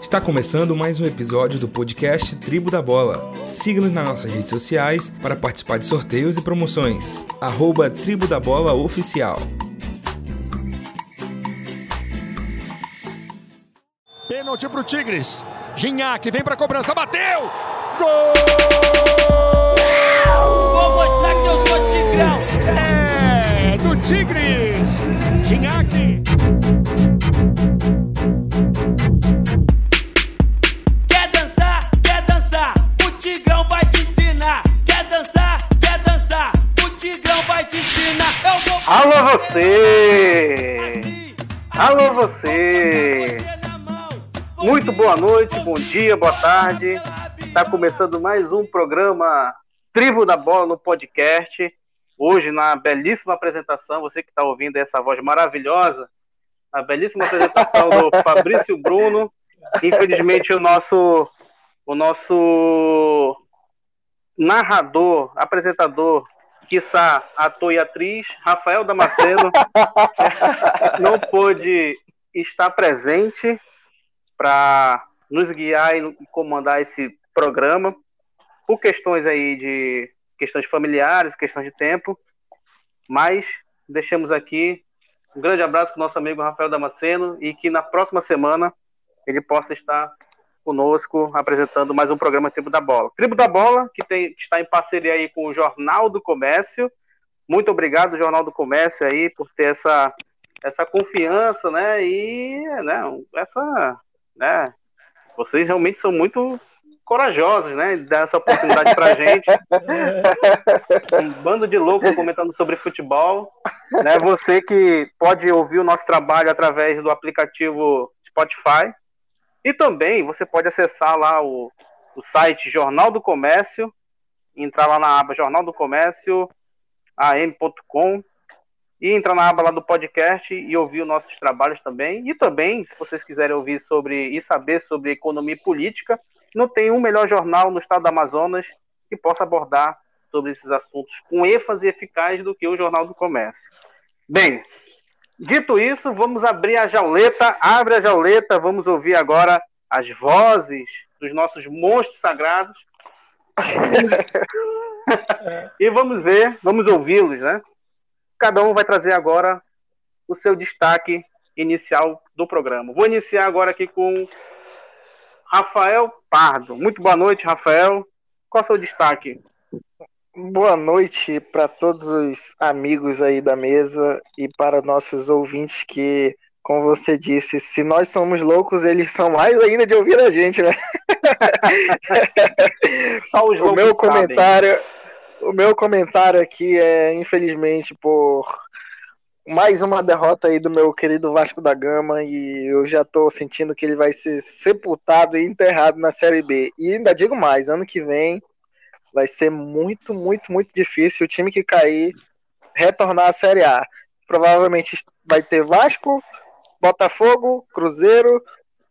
Está começando mais um episódio do podcast Tribo da Bola. Siga-nos nas nossas redes sociais para participar de sorteios e promoções. Arroba Tribo da Bola Oficial. Pênalti pro Tigres. Ginhaque vem pra cobrança, bateu! Gol! Vou mostrar que eu sou tigrão. É do Tigres. Ginhaque. Alô você! assim, Alô você! você. Muito boa noite, bom dia, boa tarde. Está começando mais um programa Tribo da Bola no podcast. Hoje, na belíssima apresentação, você que está ouvindo essa voz maravilhosa, a belíssima apresentação do Fabrício Bruno. Infelizmente, o nosso, o nosso narrador, apresentador, quiçá ator e atriz, Rafael Damasceno, não pôde estar presente para nos guiar e comandar esse programa por questões aí de questões familiares, questões de tempo, mas deixamos aqui um grande abraço para o nosso amigo Rafael Damasceno e que na próxima semana ele possa estar conosco apresentando mais um programa Tribo da Bola. Tribo da Bola, que, tem, que está em parceria aí com o Jornal do Comércio. Muito obrigado, Jornal do Comércio, aí, por ter essa, essa confiança, né? E né, essa. Né, vocês realmente são muito corajosos, né? Dar essa oportunidade pra gente. Um bando de loucos comentando sobre futebol. Né? Você que pode ouvir o nosso trabalho através do aplicativo Spotify. E também você pode acessar lá o, o site Jornal do Comércio, entrar lá na aba Jornal do Comércio, am.com, e entrar na aba lá do podcast e ouvir os nossos trabalhos também. E também, se vocês quiserem ouvir sobre e saber sobre economia e política, não tem um melhor jornal no estado do Amazonas que possa abordar sobre esses assuntos com ênfase eficaz do que o Jornal do Comércio. Bem, dito isso, vamos abrir a jauleta. Abre a jauleta, vamos ouvir agora as vozes dos nossos monstros sagrados. e vamos ver, vamos ouvi-los, né? Cada um vai trazer agora o seu destaque inicial do programa. Vou iniciar agora aqui com Rafael Pardo. Muito boa noite, Rafael. Qual é o seu destaque? Boa noite para todos os amigos aí da mesa e para nossos ouvintes que, como você disse, se nós somos loucos, eles são mais ainda de ouvir a gente, né? O meu sabem. comentário, o meu comentário aqui é, infelizmente, por mais uma derrota aí do meu querido Vasco da Gama e eu já tô sentindo que ele vai ser sepultado e enterrado na Série B. E ainda digo mais, ano que vem vai ser muito, muito, muito difícil o time que cair retornar à Série A. Provavelmente vai ter Vasco, Botafogo, Cruzeiro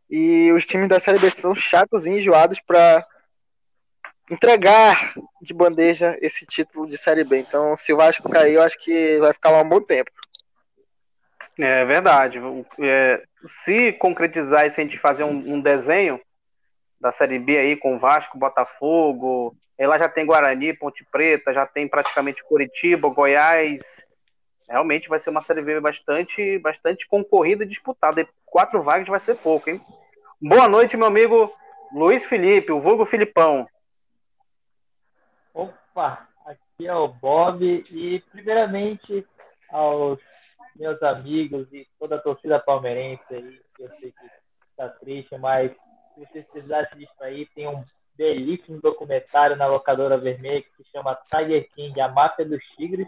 e os times da Série B são chatos e enjoados para entregar de bandeja esse título de Série B. Então, se o Vasco cair, eu acho que vai ficar lá um bom tempo. É verdade. É, se concretizar e se a gente fazer um, um desenho da Série B aí com Vasco, Botafogo, lá já tem Guarani, Ponte Preta, já tem praticamente Curitiba, Goiás. Realmente vai ser uma Série B bastante, bastante concorrida e disputada. E quatro vagas vai ser pouco, hein? Boa noite, meu amigo Luiz Felipe, o vulgo Filipão. Opa, aqui é o Bob e primeiramente aos meus amigos e toda a torcida palmeirense aí, eu sei que está triste, mas se vocês precisarem se distrair, tem um belíssimo documentário na locadora vermelha que se chama Tiger King, a máfia dos tigres.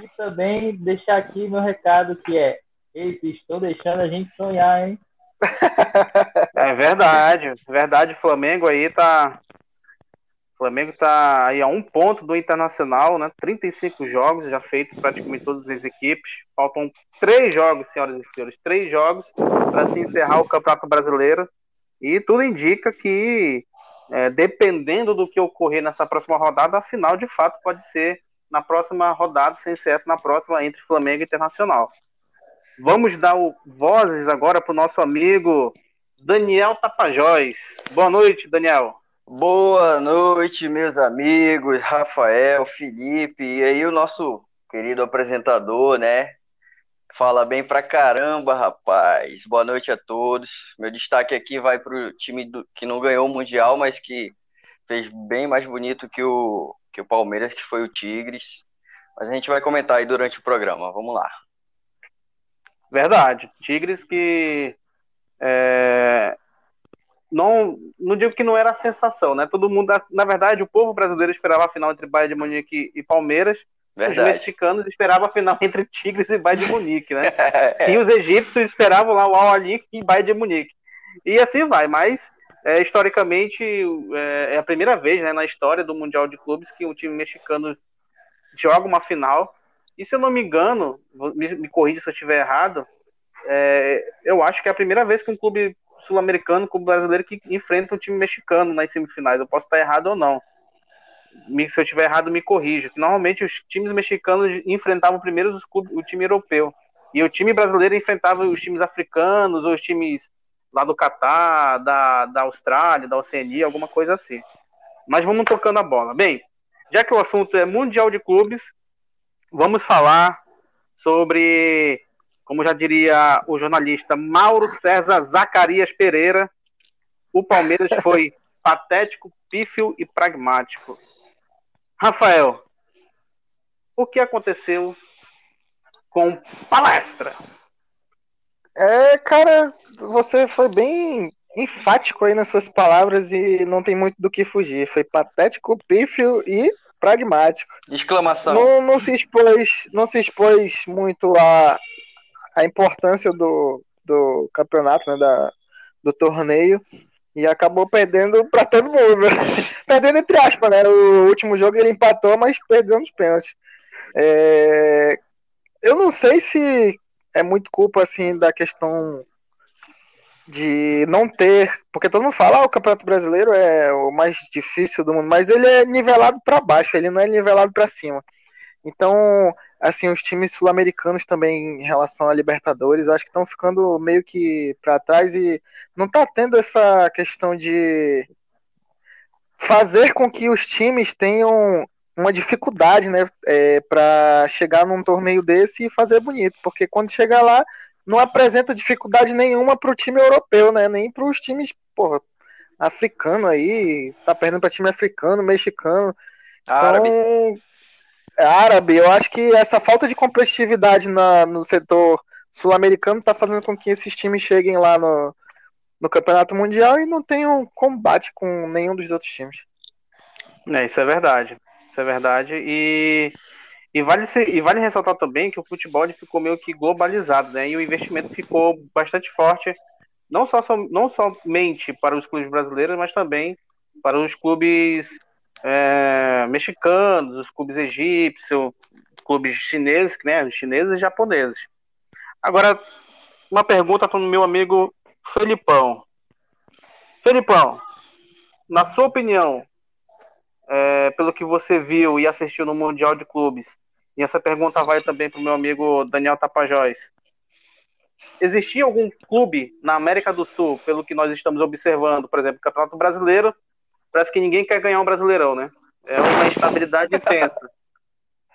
E também deixar aqui meu recado que é, eles estão deixando a gente sonhar, hein? É verdade, verdade. Flamengo aí tá. Flamengo tá aí a um ponto do Internacional, né? 35 jogos já feitos praticamente todas as equipes. Faltam três jogos, senhoras e senhores, três jogos para se encerrar o Campeonato Brasileiro. E tudo indica que, é, dependendo do que ocorrer nessa próxima rodada, a final de fato pode ser na próxima rodada, sem CS na próxima entre Flamengo e Internacional. Vamos dar o, vozes agora para o nosso amigo Daniel Tapajós. Boa noite, Daniel. Boa noite, meus amigos, Rafael, Felipe, e aí o nosso querido apresentador, né? Fala bem pra caramba, rapaz. Boa noite a todos. Meu destaque aqui vai pro time do, que não ganhou o Mundial, mas que fez bem mais bonito que o, que o Palmeiras, que foi o Tigres. Mas a gente vai comentar aí durante o programa. Vamos lá. Verdade. Tigres que é, não, não digo que não era a sensação, né? Todo mundo, na verdade, o povo brasileiro esperava a final entre Bayern de Munique e Palmeiras. Verdade. Os mexicanos esperavam a final entre Tigres e Bayern de Munique, né? e os egípcios esperavam lá o Al Ali e Bayern de Munique. E assim vai, mas é, historicamente é, é, a primeira vez né, na história do Mundial de Clubes que um time mexicano joga uma final. E se eu não me engano, me, me corrija se eu estiver errado, é, eu acho que é a primeira vez que um clube sul-americano com o brasileiro que enfrenta um time mexicano nas semifinais. Eu posso estar errado ou não. Se eu estiver errado, me corrija. Normalmente os times mexicanos enfrentavam primeiro os clubes, o time europeu. E o time brasileiro enfrentava os times africanos, ou os times lá do Catar, da, da Austrália, da Oceania, alguma coisa assim. Mas vamos tocando a bola. Bem, já que o assunto é Mundial de Clubes, vamos falar sobre como já diria o jornalista Mauro César Zacarias Pereira, o Palmeiras foi patético, pífio e pragmático. Rafael, o que aconteceu com palestra? É, cara, você foi bem enfático aí nas suas palavras e não tem muito do que fugir. Foi patético, pífio e pragmático. Exclamação. Não, não se expôs, não se expôs muito a, a importância do, do campeonato, né, da, do torneio, e acabou perdendo para todo mundo. perdendo entre aspas, né? O último jogo ele empatou, mas perdeu nos pênaltis. É... Eu não sei se é muito culpa assim da questão de não ter, porque todo mundo fala ah, o Campeonato Brasileiro é o mais difícil do mundo, mas ele é nivelado para baixo, ele não é nivelado para cima. Então, assim, os times sul-americanos também em relação a Libertadores, acho que estão ficando meio que para trás e não está tendo essa questão de fazer com que os times tenham uma dificuldade, né, é, para chegar num torneio desse e fazer bonito, porque quando chega lá não apresenta dificuldade nenhuma para o time europeu, né, nem para os times, porra, africano aí, tá perdendo para time africano, mexicano. Árabe. Então, árabe, eu acho que essa falta de competitividade na, no setor sul-americano está fazendo com que esses times cheguem lá no, no Campeonato Mundial e não tenham combate com nenhum dos outros times. É, isso é verdade. Isso é verdade. E, e, vale, ser, e vale ressaltar também que o futebol ficou meio que globalizado, né? E o investimento ficou bastante forte, não, só, não somente para os clubes brasileiros, mas também para os clubes é, mexicanos, os clubes egípcios, clubes chineses, né, chineses e japoneses. Agora, uma pergunta para o meu amigo Felipão. Felipão, na sua opinião, é, pelo que você viu e assistiu no Mundial de Clubes, e essa pergunta vai também para o meu amigo Daniel Tapajós, existia algum clube na América do Sul, pelo que nós estamos observando, por exemplo, Campeonato Brasileiro, parece que ninguém quer ganhar um Brasileirão, né? É uma instabilidade intensa.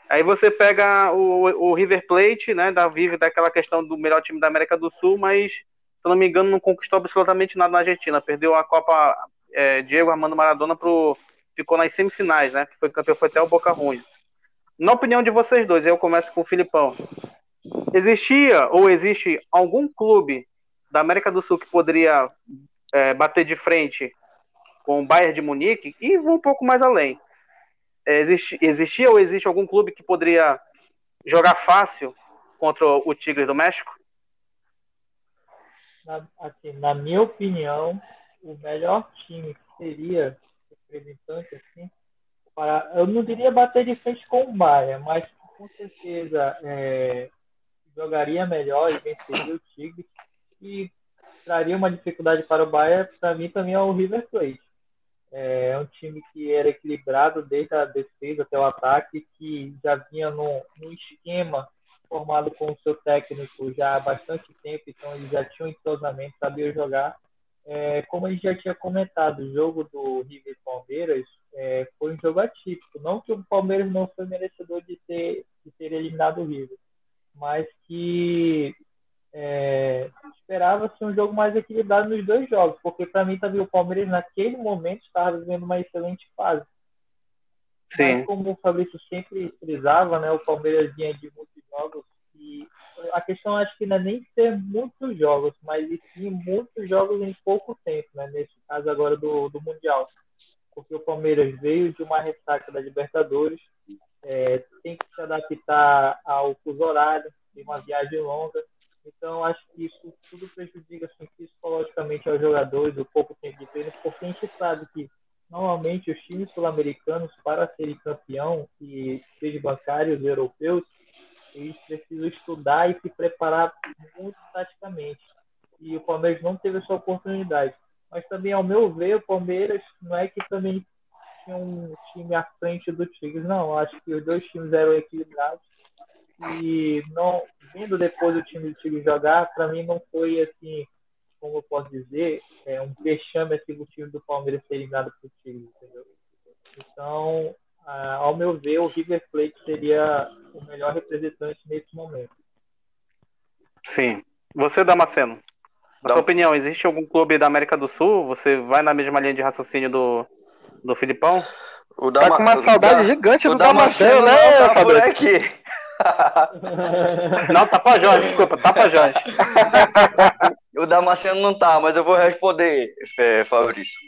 Aí você pega o, o River Plate, né? Da vive daquela questão do melhor time da América do Sul, mas se eu não me engano não conquistou absolutamente nada na Argentina. Perdeu a Copa é, Diego Armando Maradona pro ficou nas semifinais, né? Que foi campeão foi até o Boca Juniors. Na opinião de vocês dois, eu começo com o Filipão. Existia ou existe algum clube da América do Sul que poderia é, bater de frente com o Bayern de Munique e vou um pouco mais além. É, existe, existia ou existe algum clube que poderia jogar fácil contra o Tigres do México? Na, assim, na minha opinião, o melhor time que seria representante assim, para, eu não diria bater de frente com o Bayern, mas com certeza é, jogaria melhor e venceria o Tigres e traria uma dificuldade para o Bayern, para mim também é o River Plate. É um time que era equilibrado desde a defesa até o ataque, que já vinha num, esquema formado com o seu técnico já há bastante tempo, então eles já tinham entrosamento, sabiam jogar. é, como a gente já tinha comentado, o jogo do River Palmeiras é, foi um jogo atípico. Não que o Palmeiras não foi merecedor de ter, de ter eliminado o River, mas que é, esperava-se um jogo mais equilibrado nos dois jogos, porque para mim também o Palmeiras naquele momento estava vivendo uma excelente fase. Sim. Mas como o Fabrício sempre frisava, né, o Palmeiras vinha de muitos jogos e a questão acho que não é nem ter muitos jogos, mas sim muitos jogos em pouco tempo, né, nesse caso agora do, do Mundial. Porque o Palmeiras veio de uma ressaca da Libertadores, é, tem que se adaptar ao fuso horário, tem uma viagem longa, então, acho que isso tudo prejudica assim, psicologicamente aos jogadores, o pouco tempo de treino, porque a gente sabe que normalmente os times sul-americanos, para serem campeão, e seja bancários europeus, eles precisam estudar e se preparar muito taticamente. E o Palmeiras não teve essa oportunidade. Mas também, ao meu ver, o Palmeiras não é que também tinha um time à frente do Tigres, não. Acho que os dois times eram equilibrados e não vendo depois o time do Tigre jogar, para mim não foi assim, como eu posso dizer, é um vexame assim, o time do Palmeiras ser eliminado pro Tigre, entendeu? Então, ah, ao meu ver, o River Plate seria o melhor representante nesse momento. Sim. Você, Damasceno, na sua opinião, existe algum clube da América do Sul? Você vai na mesma linha de raciocínio do, do Filipão? O Dama... Tá com uma saudade gigante do Damasceno, né, tá Fabrício? Não, Tapajós, desculpa, Tapajós. o Damasceno não tá, mas eu vou responder, é, Fabrício.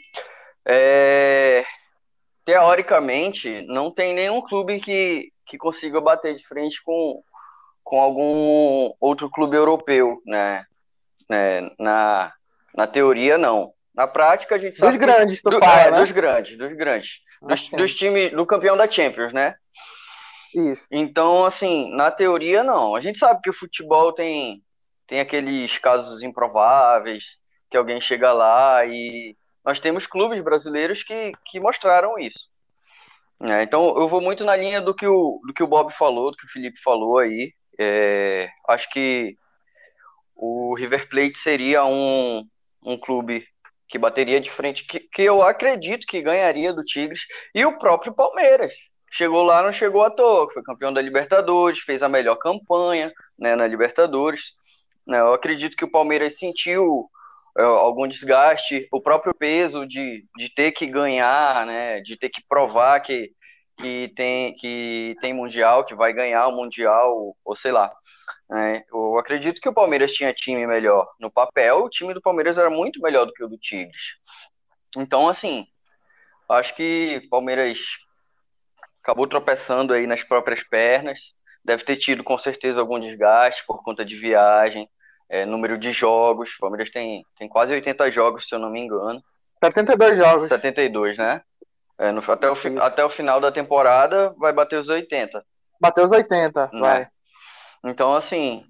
É, teoricamente, não tem nenhum clube que, que consiga bater de frente com, com algum outro clube europeu, né? né? Na, na teoria, não. Na prática, a gente sabe. Dos grandes, tu do, fala, é, né? Dos grandes, dos grandes. Dos, dos times, do campeão da Champions, né? Isso. Então, assim, na teoria, não. A gente sabe que o futebol tem, tem aqueles casos improváveis, que alguém chega lá e nós temos clubes brasileiros que, que mostraram isso. É, então, eu vou muito na linha do que, o, do que o Bob falou, do que o Felipe falou aí. É, acho que o River Plate seria um, um clube que bateria de frente, que, que eu acredito que ganharia do Tigres, e o próprio Palmeiras chegou lá, não chegou à toa, foi campeão da Libertadores, fez a melhor campanha né, na Libertadores. Né, eu acredito que o Palmeiras sentiu é, algum desgaste, o próprio peso de, de ter que ganhar, né, de ter que provar que, que, tem, que tem Mundial, que vai ganhar o Mundial, ou sei lá. Né. Eu acredito que o Palmeiras tinha time melhor. No papel, o time do Palmeiras era muito melhor do que o do Tigres. Então, assim, acho que Palmeiras acabou tropeçando aí nas próprias pernas. Deve ter tido com certeza algum desgaste por conta de viagem, é, número de jogos. O Palmeiras tem, tem quase 80 jogos, se eu não me engano. 72 jogos. 72, né? É, no, até, o, até o final da temporada vai bater os 80. Bateu os 80, né? vai. Então, assim,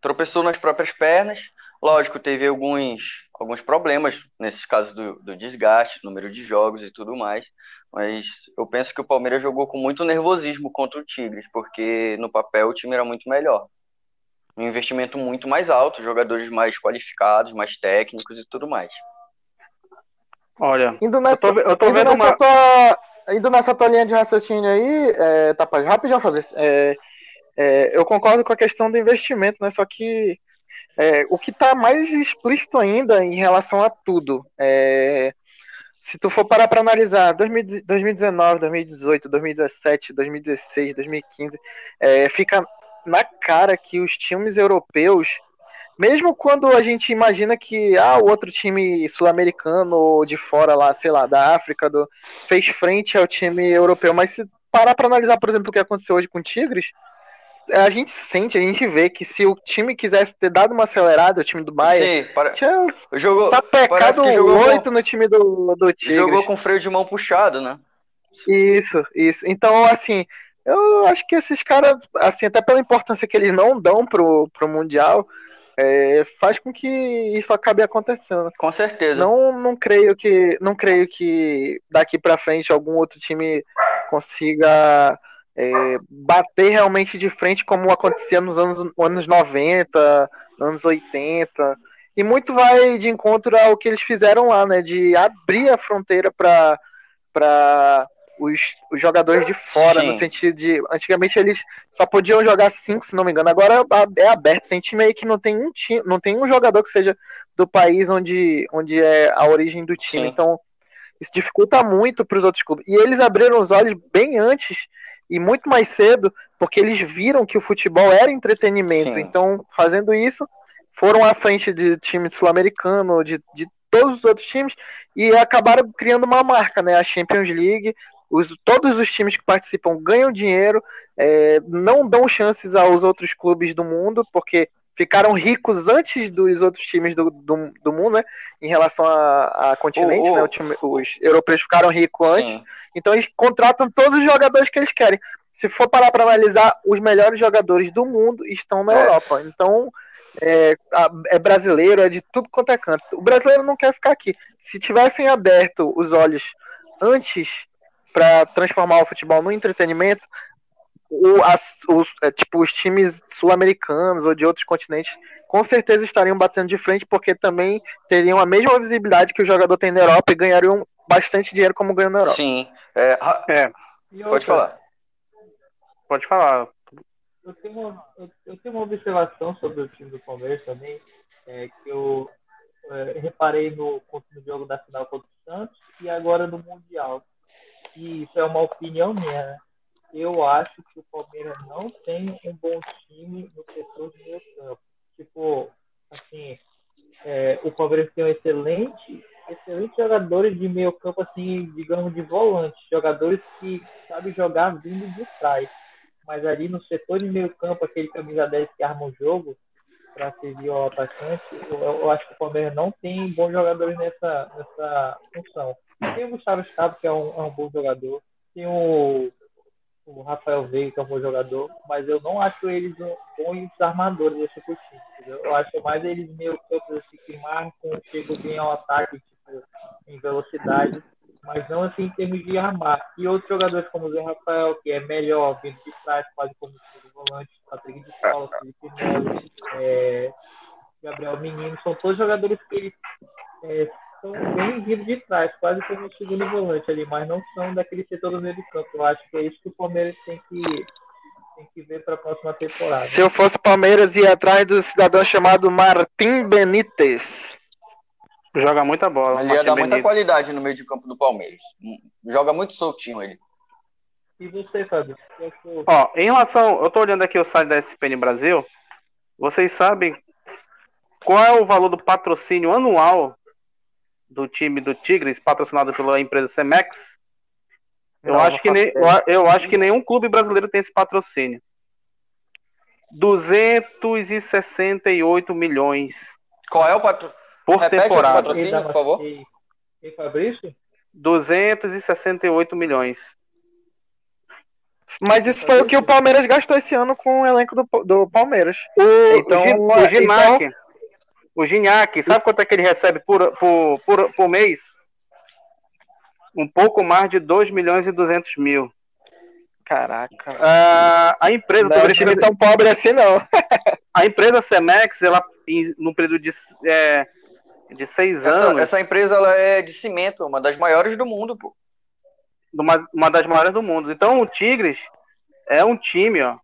tropeçou nas próprias pernas. Lógico, teve alguns, alguns problemas nesses casos do, do desgaste, número de jogos e tudo mais. Mas eu penso que o Palmeiras jogou com muito nervosismo contra o Tigres, porque no papel o time era muito melhor. Um investimento muito mais alto, jogadores mais qualificados, mais técnicos e tudo mais. Olha, indo nessa, eu tô, eu tô vendo uma... tua, indo nessa tua linha de raciocínio aí, é, tá, rapidinho, fazer. É, é, eu concordo com a questão do investimento, né? Só que é, o que está mais explícito ainda em relação a tudo é, se tu for parar para analisar 2019, 2018, 2017, 2016, 2015, é, fica na cara que os times europeus, mesmo quando a gente imagina que ah, o outro time sul-americano ou de fora lá, sei lá, da África, do, fez frente ao time europeu, mas se parar para analisar, por exemplo, o que aconteceu hoje com o Tigres, a gente sente, a gente vê que se o time quisesse ter dado uma acelerada, o time do Bayern, Sim, para... tinha jogou, tá pecado oito no time do, do Tigres. Jogou com freio de mão puxado, né? Isso, isso. Então, assim, eu acho que esses caras, assim, até pela importância que eles não dão pro, pro Mundial, é, faz com que isso acabe acontecendo. Com certeza. Não, não creio que, não creio que daqui para frente algum outro time consiga é, bater realmente de frente como acontecia nos anos, anos 90, anos 80. E muito vai de encontro ao que eles fizeram lá, né? De abrir a fronteira para os, os jogadores de fora, Sim. no sentido de. Antigamente eles só podiam jogar cinco, se não me engano. Agora é aberto. Tem time aí que não tem um time, não tem um jogador que seja do país onde, onde é a origem do time. Sim. Então, isso dificulta muito para os outros clubes. E eles abriram os olhos bem antes e muito mais cedo, porque eles viram que o futebol era entretenimento. Sim. Então, fazendo isso, foram à frente de time sul-americano, de, de todos os outros times, e acabaram criando uma marca, né? A Champions League. Os, todos os times que participam ganham dinheiro, é, não dão chances aos outros clubes do mundo, porque ficaram ricos antes dos outros times do, do, do mundo, né? Em relação a, a continente, né? O time- os europeus ficaram ricos antes. Sim. Então eles contratam todos os jogadores que eles querem. Se for parar para analisar, os melhores jogadores do mundo estão na É. Europa. Então é, é brasileiro, é de tudo quanto é canto. O brasileiro não quer ficar aqui. Se tivessem aberto os olhos antes para transformar o futebol no entretenimento, o- as- os, é, tipo, os times sul-americanos ou de outros continentes com certeza estariam batendo de frente porque também teriam a mesma visibilidade que o jogador tem na Europa e ganhariam bastante dinheiro como ganham na Europa. Sim. É, É, E pode falar. pode falar. Eu tenho, uma, eu, eu tenho uma observação sobre o time do Palmeiras também, é, que eu é, reparei no, no jogo da final contra o Santos e agora no Mundial. E isso é uma opinião minha. né? Eu acho que o Palmeiras não tem um bom time no setor de meio campo. Tipo, assim, é, o Palmeiras tem um excelente, excelentes jogadores de meio campo, assim, digamos, de volante. Jogadores que sabem jogar vindo de trás mas ali no setor de meio campo, aquele camisa 10 que arma o jogo para servir ao atacante, eu, eu acho que o Palmeiras não tem bons jogadores nessa, nessa função. Tem o Gustavo Scarpa, que é um, é um bom jogador, tem o, o Rafael Veiga, que é um bom jogador, mas eu não acho eles bons armadores desse time. Eu acho mais eles meio campo assim, que marcam, chegam bem ao ataque, tipo, em velocidade, mas não assim em termos de armar. E outros jogadores como o Zé Rafael, que é melhor, vindo de trás, quase como segundo volante, Patrick de Paula, Felipe Melo, é, Gabriel Menino, são todos jogadores que eles é, são bem vindos de trás, quase como segundo volante ali, mas não são daquele setor do meio do campo. Eu acho que é isso que o Palmeiras tem que, tem que ver para a próxima temporada. Se eu fosse Palmeiras, ia atrás do cidadão chamado Martim Benítez. Joga muita bola. Ele ia dar muita Benítez. qualidade no meio de campo do Palmeiras. Joga muito soltinho ele. E você, Fábio? Ó, em relação, eu tô olhando aqui o site da SPN Brasil. Vocês sabem qual é o valor do patrocínio anual do time do Tigres, patrocinado pela empresa Cemex? Eu Não, acho que nem, eu acho que nenhum clube brasileiro tem esse patrocínio. 268 milhões Qual é o patro... por Repete o temporada. patrocínio. Ei, Dama- por favor. Ei, ei, Fabrício? 268 milhões. Mas isso foi o que o Palmeiras gastou esse ano com o elenco do, do Palmeiras. O, Então, o, então- o Ginac, o Gignac, sabe quanto é que ele recebe por, por, por, por mês? Um pouco mais de 2 milhões e 200 mil. Caraca. Ah, a empresa, Não é um time tão pobre assim, não. a empresa Cemex, ela, em, num período de, é, de seis Essa, anos, essa empresa ela é de cimento, uma das maiores do mundo, pô. uma, uma das maiores do mundo. Então o Tigres é um time, ó.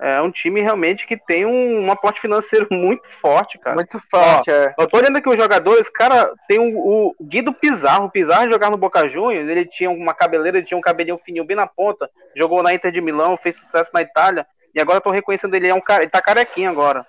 É um time realmente que tem um, um aporte financeiro muito forte, cara. Muito forte, é. Eu tô olhando aqui os jogadores, cara, tem o, o Guido Pizarro. O Pizarro jogar no Boca Juniors, ele tinha uma cabeleira, ele tinha um cabelinho fininho bem na ponta, jogou na Inter de Milão, fez sucesso na Itália, e agora eu tô reconhecendo ele, é um cara, ele tá carequinho agora.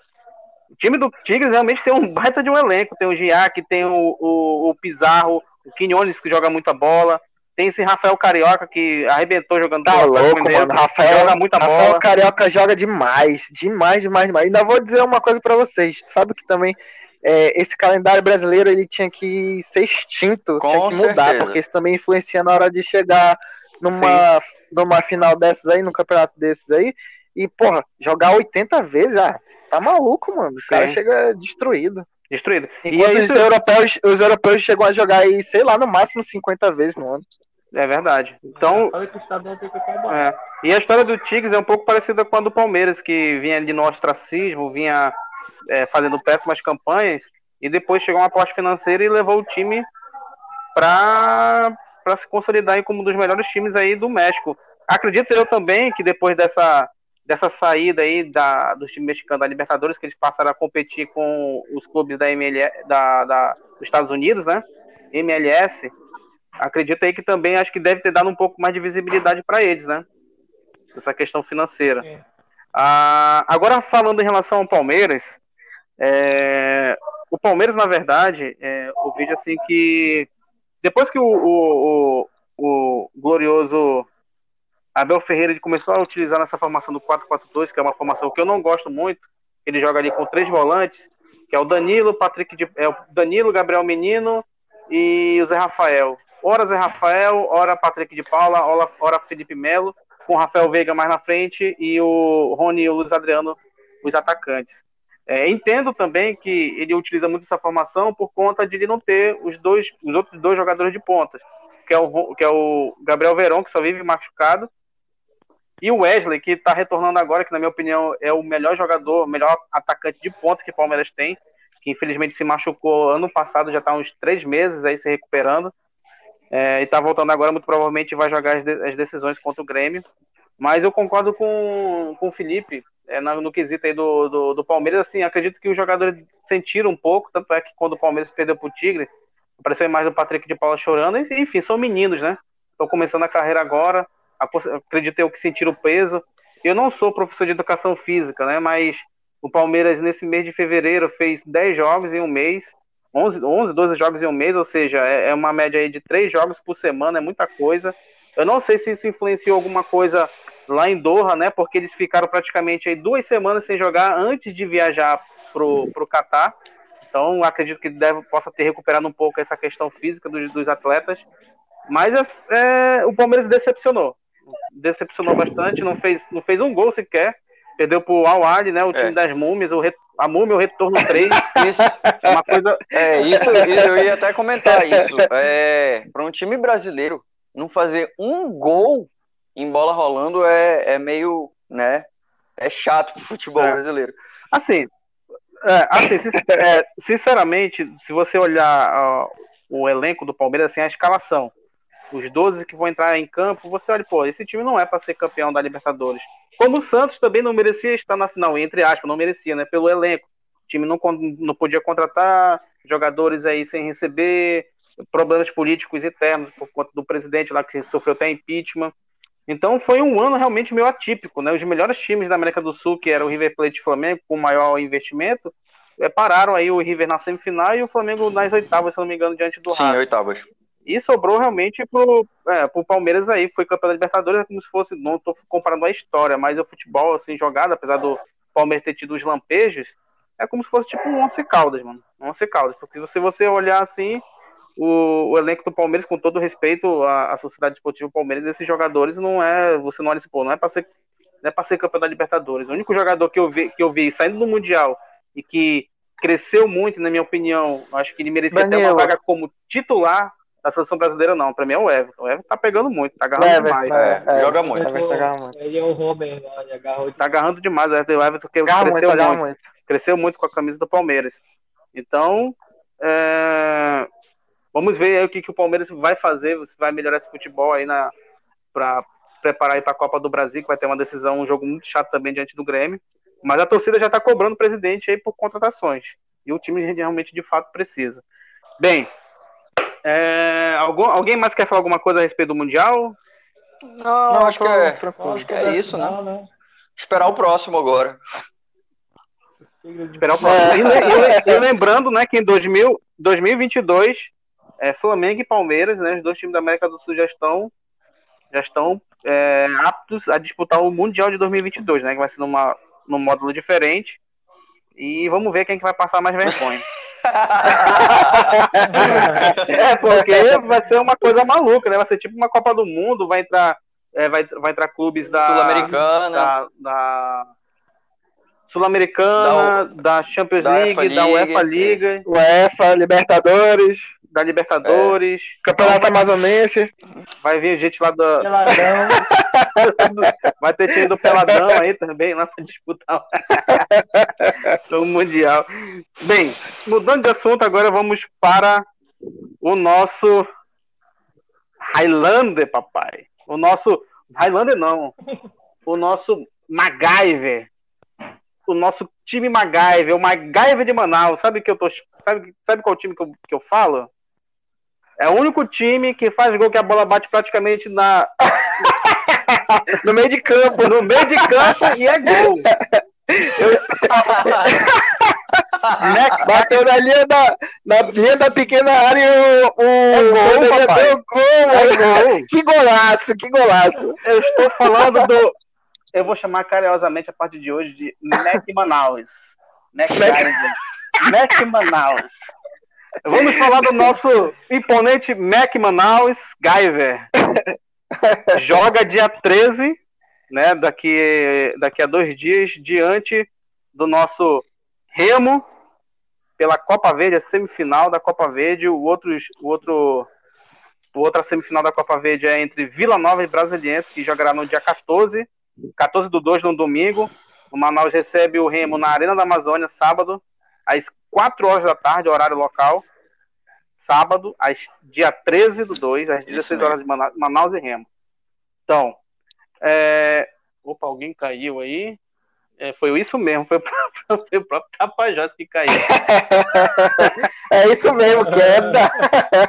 O time do Tigres realmente tem um baita de um elenco, tem o Giac, tem o, o, o Pizarro, o Quinones que joga muita bola, tem esse Rafael Carioca que arrebentou jogando Tá bola, louco, Mineiro, mano. Rafael, joga muita Rafael bola. Carioca joga demais. Demais, demais, demais. Ainda vou dizer uma coisa pra vocês. Sabe que também é, esse calendário brasileiro ele tinha que ser extinto, Com tinha que mudar, certeza. porque isso também influencia na hora de chegar numa, numa final dessas aí, num campeonato desses aí. E, porra, jogar 80 vezes, ah, tá maluco, mano. O cara Sim. chega destruído. Destruído. E Enquanto é os, isso, europeus, os europeus chegam a jogar aí, sei lá, no máximo 50 vezes no ano. É verdade. Então. É. E a história do Tigres é um pouco parecida com a do Palmeiras, que vinha ali no ostracismo, vinha é, fazendo péssimas campanhas, e depois chegou uma aposta financeira e levou o time para se consolidar como um dos melhores times aí do México. Acredito eu também que depois dessa, dessa saída aí da, dos times mexicanos da Libertadores, que eles passaram a competir com os clubes da, ML, da, da dos Estados Unidos, né? MLS, acredito aí que também acho que deve ter dado um pouco mais de visibilidade para eles, né? Essa questão financeira. Ah, agora falando em relação ao Palmeiras, é, o Palmeiras, na verdade, é, eu vejo assim que depois que o, o, o, o glorioso Abel Ferreira ele começou a utilizar nessa formação do 4-4-2, que é uma formação que eu não gosto muito, ele joga ali com três volantes, que é o Danilo, Patrick de, é o Danilo, Gabriel Menino e o Zé Rafael. Ora Zé Rafael, ora Patrick de Paula, ora, ora Felipe Melo, com o Rafael Veiga mais na frente e o Rony e o Luiz Adriano os atacantes. É, entendo também que ele utiliza muito essa formação por conta de ele não ter os dois, os outros dois jogadores de pontas, que é o, que é o Gabriel Verón, que só vive machucado, e o Wesley, que está retornando agora, que na minha opinião é o melhor jogador, melhor atacante de ponta que o Palmeiras tem, que infelizmente se machucou ano passado, já está uns três meses aí se recuperando, é, e está voltando agora, muito provavelmente vai jogar as, de, as decisões contra o Grêmio. Mas eu concordo com, com o Felipe, é, no, no, quesito aí do, do, do, Palmeiras, assim, acredito que os jogadores sentiram um pouco, tanto é que quando o Palmeiras perdeu pro Tigre, apareceu a imagem do Patrick de Paula chorando, e, enfim, são meninos, né? Estão começando a carreira agora, acredito eu que sentiram o peso. Eu não sou professor de educação física, né? Mas o Palmeiras, nesse mês de fevereiro, fez 10 jogos em um mês, 11, 11 12 jogos em um mês, ou seja, é, é uma média aí de 3 jogos por semana, é muita coisa. Eu não sei se isso influenciou alguma coisa lá em Doha, né? Porque eles ficaram praticamente aí duas semanas sem jogar antes de viajar pro, pro Catar. Então acredito que deve, possa ter recuperado um pouco essa questão física dos, dos atletas. Mas é, o Palmeiras decepcionou. Decepcionou bastante, não fez, não fez um gol sequer. Perdeu pro Al Ali, né? O time é. das múmias, o, a múmia, o retorno 3. Isso é uma coisa. É, isso, eu ia até comentar isso. É, para um time brasileiro não fazer um gol em bola rolando é, é meio, né? É chato pro futebol é. brasileiro. Assim, é, assim é, sinceramente, se você olhar uh, o elenco do Palmeiras, assim, a escalação, os 12 que vão entrar em campo, você olha, pô, esse time não é para ser campeão da Libertadores. Como o Santos também não merecia estar na final, entre aspas, não merecia, né? Pelo elenco. O time não, não podia contratar jogadores aí sem receber, problemas políticos internos por conta do presidente lá que sofreu até impeachment. Então foi um ano realmente meio atípico, né? Os melhores times da América do Sul, que era o River Plate e o Flamengo, com maior investimento, é, pararam aí o River na semifinal e o Flamengo nas oitavas, se não me engano, diante do Sim, Racing. oitavas. E sobrou realmente pro, é, pro Palmeiras aí, foi campeão da Libertadores, é como se fosse, não estou comparando a história, mas o futebol assim jogado, apesar do Palmeiras ter tido os lampejos, é como se fosse tipo um Once Caldas, mano. Um Once Caldas, porque se você olhar assim, o, o, elenco do Palmeiras, com todo respeito à, à Sociedade Esportiva Palmeiras, esses jogadores não é. Você não olha esse pô, não é para ser. Não é para ser campeão da Libertadores. O único jogador que eu vi, que eu vi saindo do Mundial e que cresceu muito, na minha opinião, acho que ele merecia Danilo. ter uma vaga como titular da seleção brasileira, não. Pra mim é o Everton. O Everton tá pegando muito, tá agarrando Everton, demais. É, é, joga muito. Ele é o Robin, ele agarrou Tá agarrando demais. O Everton que cresceu muito, muito, Cresceu muito com a camisa do Palmeiras. Então, é, Vamos ver o que, que o Palmeiras vai fazer, se vai melhorar esse futebol aí na para preparar para a Copa do Brasil, que vai ter uma decisão, um jogo muito chato também diante do Grêmio. Mas a torcida já está cobrando o presidente aí por contratações. E o time realmente de fato precisa. Bem, é, algum, alguém mais quer falar alguma coisa a respeito do Mundial? Não, Não acho, que é, acho que é isso, né? né? Esperar o próximo agora. Esperar o próximo. É. E, e, e, lembrando, né, que em 2000, 2022 é, Flamengo e Palmeiras, né, os dois times da América do Sul já estão, já estão é, aptos a disputar o Mundial de 2022, né, que vai ser numa, num módulo diferente. E vamos ver quem que vai passar mais vergonha. É, porque vai ser uma coisa maluca, né? Vai ser tipo uma Copa do Mundo, vai entrar, é, vai, vai entrar clubes da Sul-Americana, da, da Sul-Americana, da, da, Champions da League, UEFA da UEFA Liga, UEFA Libertadores da da Libertadores. Campeonato Amazonense. Vai vir gente lá da. Vai ter time do Peladão aí também, lá pra disputar o Mundial. Bem, mudando de assunto, agora vamos para o nosso Highlander, papai. O nosso. Highlander não. O nosso MacGyver. O nosso time MacGyver, o MacGyver de Manaus. Sabe que eu tô. Sabe, sabe qual time que eu, que eu falo? É o único time que faz gol que a bola bate praticamente na, No meio de campo. no meio de campo e é gol. Mac bateu na linha da, na linha da pequena área e o, o É gol, papai. deu gol. É gol. Que golaço, que golaço. Eu estou falando do. Eu vou chamar carinhosamente a partir de hoje de Mac Manaus. Mac Guyver. Mac Manaus. Vamos falar do nosso imponente Mac Manaus Guyver. Joga dia 13, né? Daqui, daqui a dois dias, diante do nosso Remo pela Copa Verde, a semifinal da Copa Verde. O outro, o outro, o outra semifinal da Copa Verde é entre Vila Nova e Brasiliense, que jogará no dia 14, 14 do 2, no domingo. O Manaus recebe o Remo na Arena da Amazônia, sábado, às 4 horas da tarde, horário local. Sábado, às, dia 13 do 2, às 16 horas de Mana- Manaus e Remo. Então, é... opa, alguém caiu aí. É, foi isso mesmo, foi, o próprio- foi o próprio Tapajós que caiu. É isso mesmo, queda.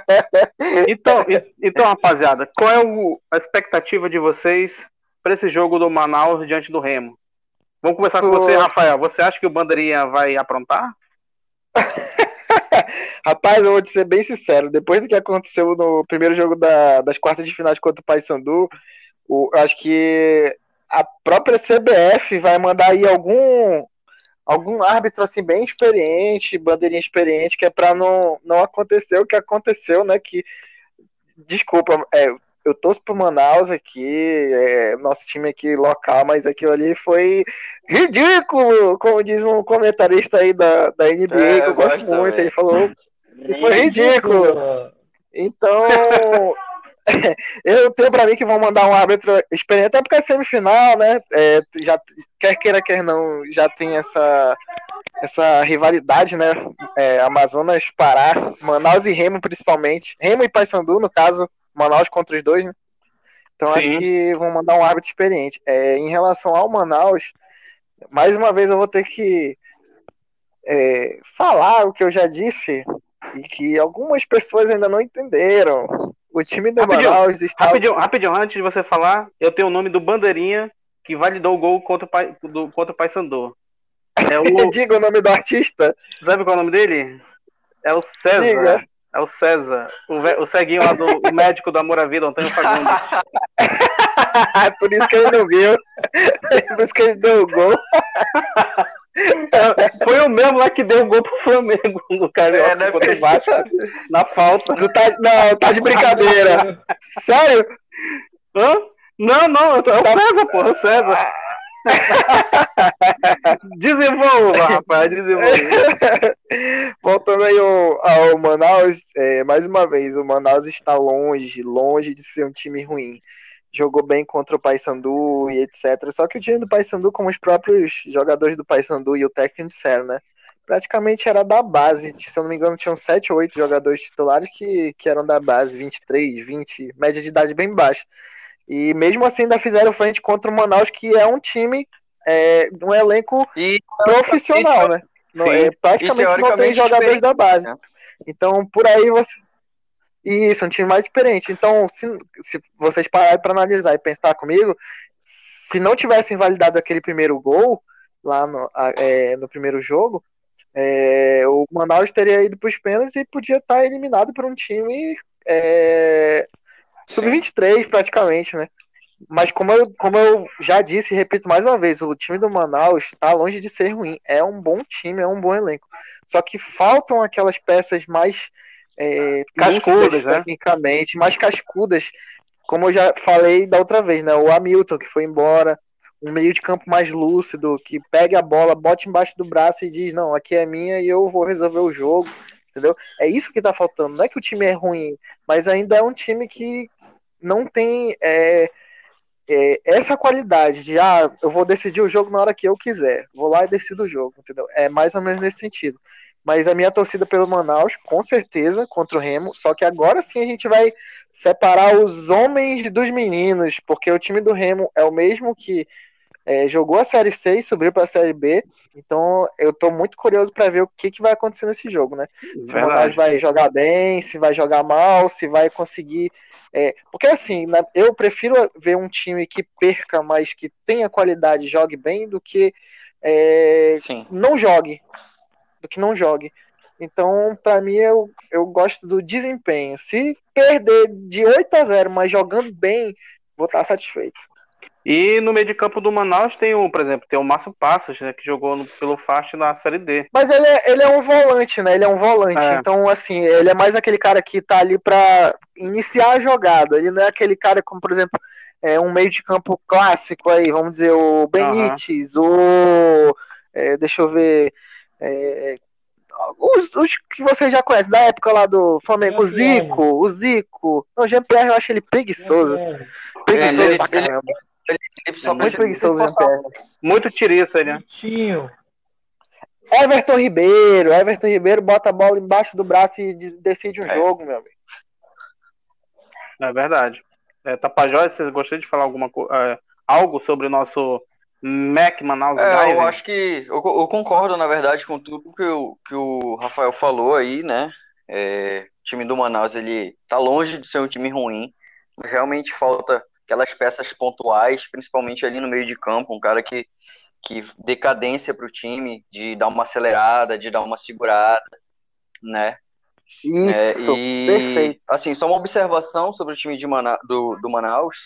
Então, então, rapaziada, qual é o- a expectativa de vocês para esse jogo do Manaus diante do Remo? Vamos começar com você, Rafael. Você acha que o Bandeirinha vai aprontar? Rapaz, eu vou te ser bem sincero. Depois do que aconteceu no primeiro jogo da- das quartas de finais contra o Paysandu, o- acho que a própria CBF vai mandar aí algum algum árbitro assim bem experiente, bandeirinha experiente, que é para não, não acontecer o que aconteceu, né? Que desculpa, é, eu torço pro Manaus aqui, é, nosso time aqui local, mas aquilo ali foi ridículo, como diz um comentarista aí da, da NBA, É, que eu gosto gosto muito. também. Ele falou que foi ridículo. Então, eu tenho pra mim que vão mandar um árbitro experiente, até porque é semifinal, né? É, já, quer queira, quer não, já tem essa, essa rivalidade, né? É, Amazonas, Pará, Manaus e Remo, principalmente. Remo e Paysandu, no caso, Manaus contra os dois, né? Então, Sim. acho que vão mandar um árbitro experiente. É, em relação ao Manaus, mais uma vez eu vou ter que é, falar o que eu já disse e que algumas pessoas ainda não entenderam. O time do Rapidinho, Manaus está. Rapidinho, rapidinho, antes de você falar, eu tenho o nome do Bandeirinha que validou o gol contra o, Pai, do, contra o Paysandu. É o, Diga o nome do artista. sabe qual é o nome dele? É o César. Diga. É o César. O, ve- o ceguinho lá do o médico do Amor à Vida, Antônio Fagundes. Por isso que ele não viu. Por isso que ele deu o gol. Foi o mesmo lá que deu o gol pro Flamengo no Carioca É, né, contra o Vasco. Na falta. Tá, não, tá de brincadeira. Sério? Hã? Não, não, é o César, porra, é o César. desenvolva, rapaz, desenvolva. Voltando aí ao, ao Manaus, é, mais uma vez, o Manaus está longe, longe de ser um time ruim. Jogou bem contra o Paysandu e etc. Só que o time do Paysandu, como os próprios jogadores do Paysandu e o técnico disseram, né? Praticamente era da base. Se eu não me engano, tinham 7 ou 8 jogadores titulares que, que eram da base, 23, 20, média de idade bem baixa. E mesmo assim ainda fizeram frente contra o Manaus, que é um time, é, um elenco E profissional, né? Não, é, praticamente não tem jogadores da base. né? Então, por aí você. Isso, um time mais experiente. Então, se, se vocês pararem para analisar e pensar comigo, se não tivessem validado aquele primeiro gol lá no, é, no primeiro jogo, é, o Manaus teria ido para os pênaltis e podia estar eliminado por um time é, sub-23 praticamente, né? Mas como eu, como eu já disse e repito mais uma vez, o time do Manaus está longe de ser ruim. É um bom time, é um bom elenco. Só que faltam aquelas peças mais é, Cascudas, né? tecnicamente, mais cascudas, como eu já falei da outra vez, né? O Hamilton que foi embora, um meio de campo mais lúcido, que pegue a bola, bote embaixo do braço e diz, não, aqui é minha e eu vou resolver o jogo. entendeu? É isso que tá faltando. Não é que o time é ruim, mas ainda é um time que não tem é, é, essa qualidade de, ah, eu vou decidir o jogo na hora que eu quiser. Vou lá e decido o jogo, entendeu? É mais ou menos nesse sentido. Mas a minha torcida pelo Manaus, com certeza, contra o Remo. Só que agora sim a gente vai separar os homens dos meninos, porque o time do Remo é o mesmo que é, jogou a Série C e subiu para a Série B. Então eu estou muito curioso para ver o que, que vai acontecer nesse jogo, né? Se o Manaus vai jogar bem, se vai jogar mal, se vai conseguir. É, porque assim, né, eu prefiro ver um time que perca, mas que tenha qualidade, jogue bem, do que é, não jogue do que não jogue. Então, para mim, eu, eu gosto do desempenho. Se perder de 8 a 0, mas jogando bem, vou estar satisfeito. E no meio de campo do Manaus tem o, por exemplo, tem o Márcio Passos, né, que jogou no, pelo Fast na Série D. Mas ele é, ele é um volante, né? Ele é um volante. É. Então, assim, ele é mais aquele cara que tá ali para iniciar a jogada. Ele não é aquele cara como, por exemplo, é um meio de campo clássico aí, vamos dizer, o Benítez, uhum. o. É, deixa eu ver. É, os, os, que você já conhece, da época lá do Flamengo, o Zico, o Zico. O Jean-Pierre eu acho ele preguiçoso. Preguiçoso ele, pra caramba. Ele, ele, ele, muito preguiçoso, Jean-Pierre. Muito tiriça ele, né? Everton Ribeiro, Everton Ribeiro bota a bola embaixo do braço e decide um é. jogo, meu amigo. É verdade. É, Tapajós, você gostaria de falar alguma é, algo sobre o nosso Mac Manaus é, Eu acho que eu, eu, concordo, na verdade, com tudo que o, que o Rafael falou aí, né? É, o time do Manaus ele tá longe de ser um time ruim, mas realmente falta aquelas peças pontuais, principalmente ali no meio de campo, um cara que, que decadência para o time, de dar uma acelerada, de dar uma segurada, né? Isso, é, e, perfeito. Assim, só uma observação sobre o time de Mana, do, do Manaus.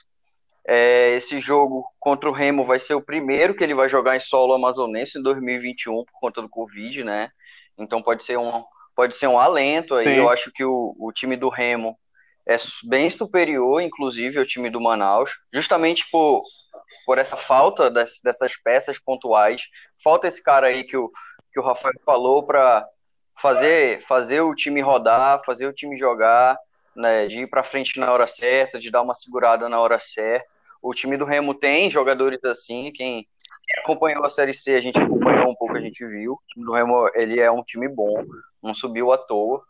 É, esse jogo contra o Remo vai ser o primeiro que ele vai jogar em solo amazonense em 2021 por conta do Covid, né? Então pode ser um, pode ser um alento aí. Sim. Eu acho que o, o time do Remo é bem superior, inclusive, ao time do Manaus, justamente por, por essa falta das, dessas peças pontuais. Falta esse cara aí que o, que o Rafael falou para fazer, fazer o time rodar, fazer o time jogar, né, de ir para frente na hora certa, de dar uma segurada na hora certa. O time do Remo tem jogadores assim, quem acompanhou a Série C, a gente acompanhou um pouco, a gente viu. O time do Remo, ele é um time bom, não subiu à toa.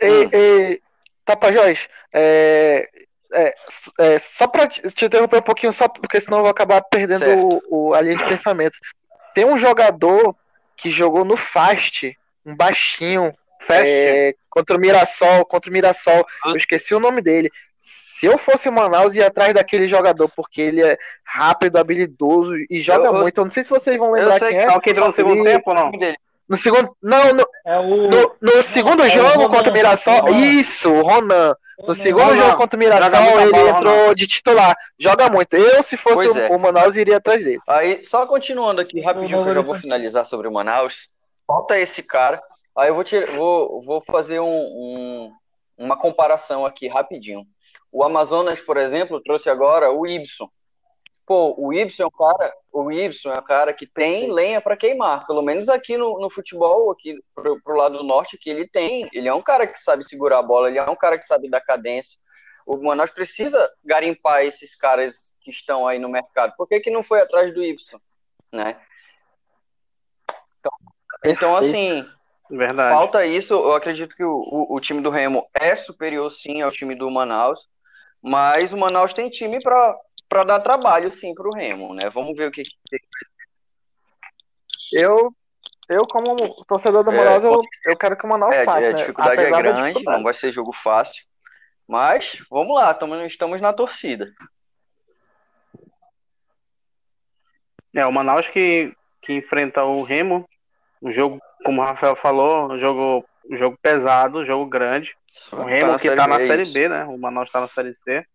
E, hum. e Tapajós, é, é, é, só para te, te interromper um pouquinho, só porque senão eu vou acabar perdendo o, o, a linha de pensamento. Tem um jogador que jogou no Fast, um baixinho, é, contra o Mirassol, contra o Mirassol. Eu esqueci o nome dele. Se eu fosse o Manaus, ia atrás daquele jogador, porque ele é rápido, habilidoso e joga eu, muito. Eu não sei se vocês vão lembrar quem é. Que entrou no segundo tempo, não? No segundo. Não, no, é o... no, no segundo é jogo contra o Mirassol. Isso, o Ronan. No segundo jogo contra o Mirassol, ele bola, entrou Ronan. de titular. Joga muito. Eu, se fosse o, é. o, Manaus, iria atrás dele. Aí, só continuando aqui rapidinho, que eu já vou finalizar sobre o Manaus. Falta esse cara. Aí eu vou, tirar, vou, vou fazer um, um, uma comparação aqui rapidinho. O Amazonas, por exemplo, trouxe agora o Ibson. Pô, o Ibson é um cara, o Ibson é um cara que tem lenha para queimar. Pelo menos aqui no, no futebol, aqui pro, pro lado do norte, que ele tem. Ele é um cara que sabe segurar a bola, ele é um cara que sabe dar cadência. O Manaus precisa garimpar esses caras que estão aí no mercado. Por que, que não foi atrás do Ibson, né? Então, então assim, Verdade. falta isso. Eu acredito que o, o, o time do Remo é superior, sim, ao time do Manaus. Mas o Manaus tem time para dar trabalho, sim, para o Remo, né? Vamos ver o que, que Eu, eu como torcedor do é, Manaus, é, eu, eu quero que o Manaus é, passe, A né? dificuldade é grande, dificuldade. não vai ser jogo fácil. Mas, vamos lá, tamo, estamos na torcida. É, o Manaus que, que enfrenta o Remo, um jogo, como o Rafael falou, um jogo, um jogo pesado, um jogo grande. O Remo tá que está na Série B, né? O Manaus está na Série C.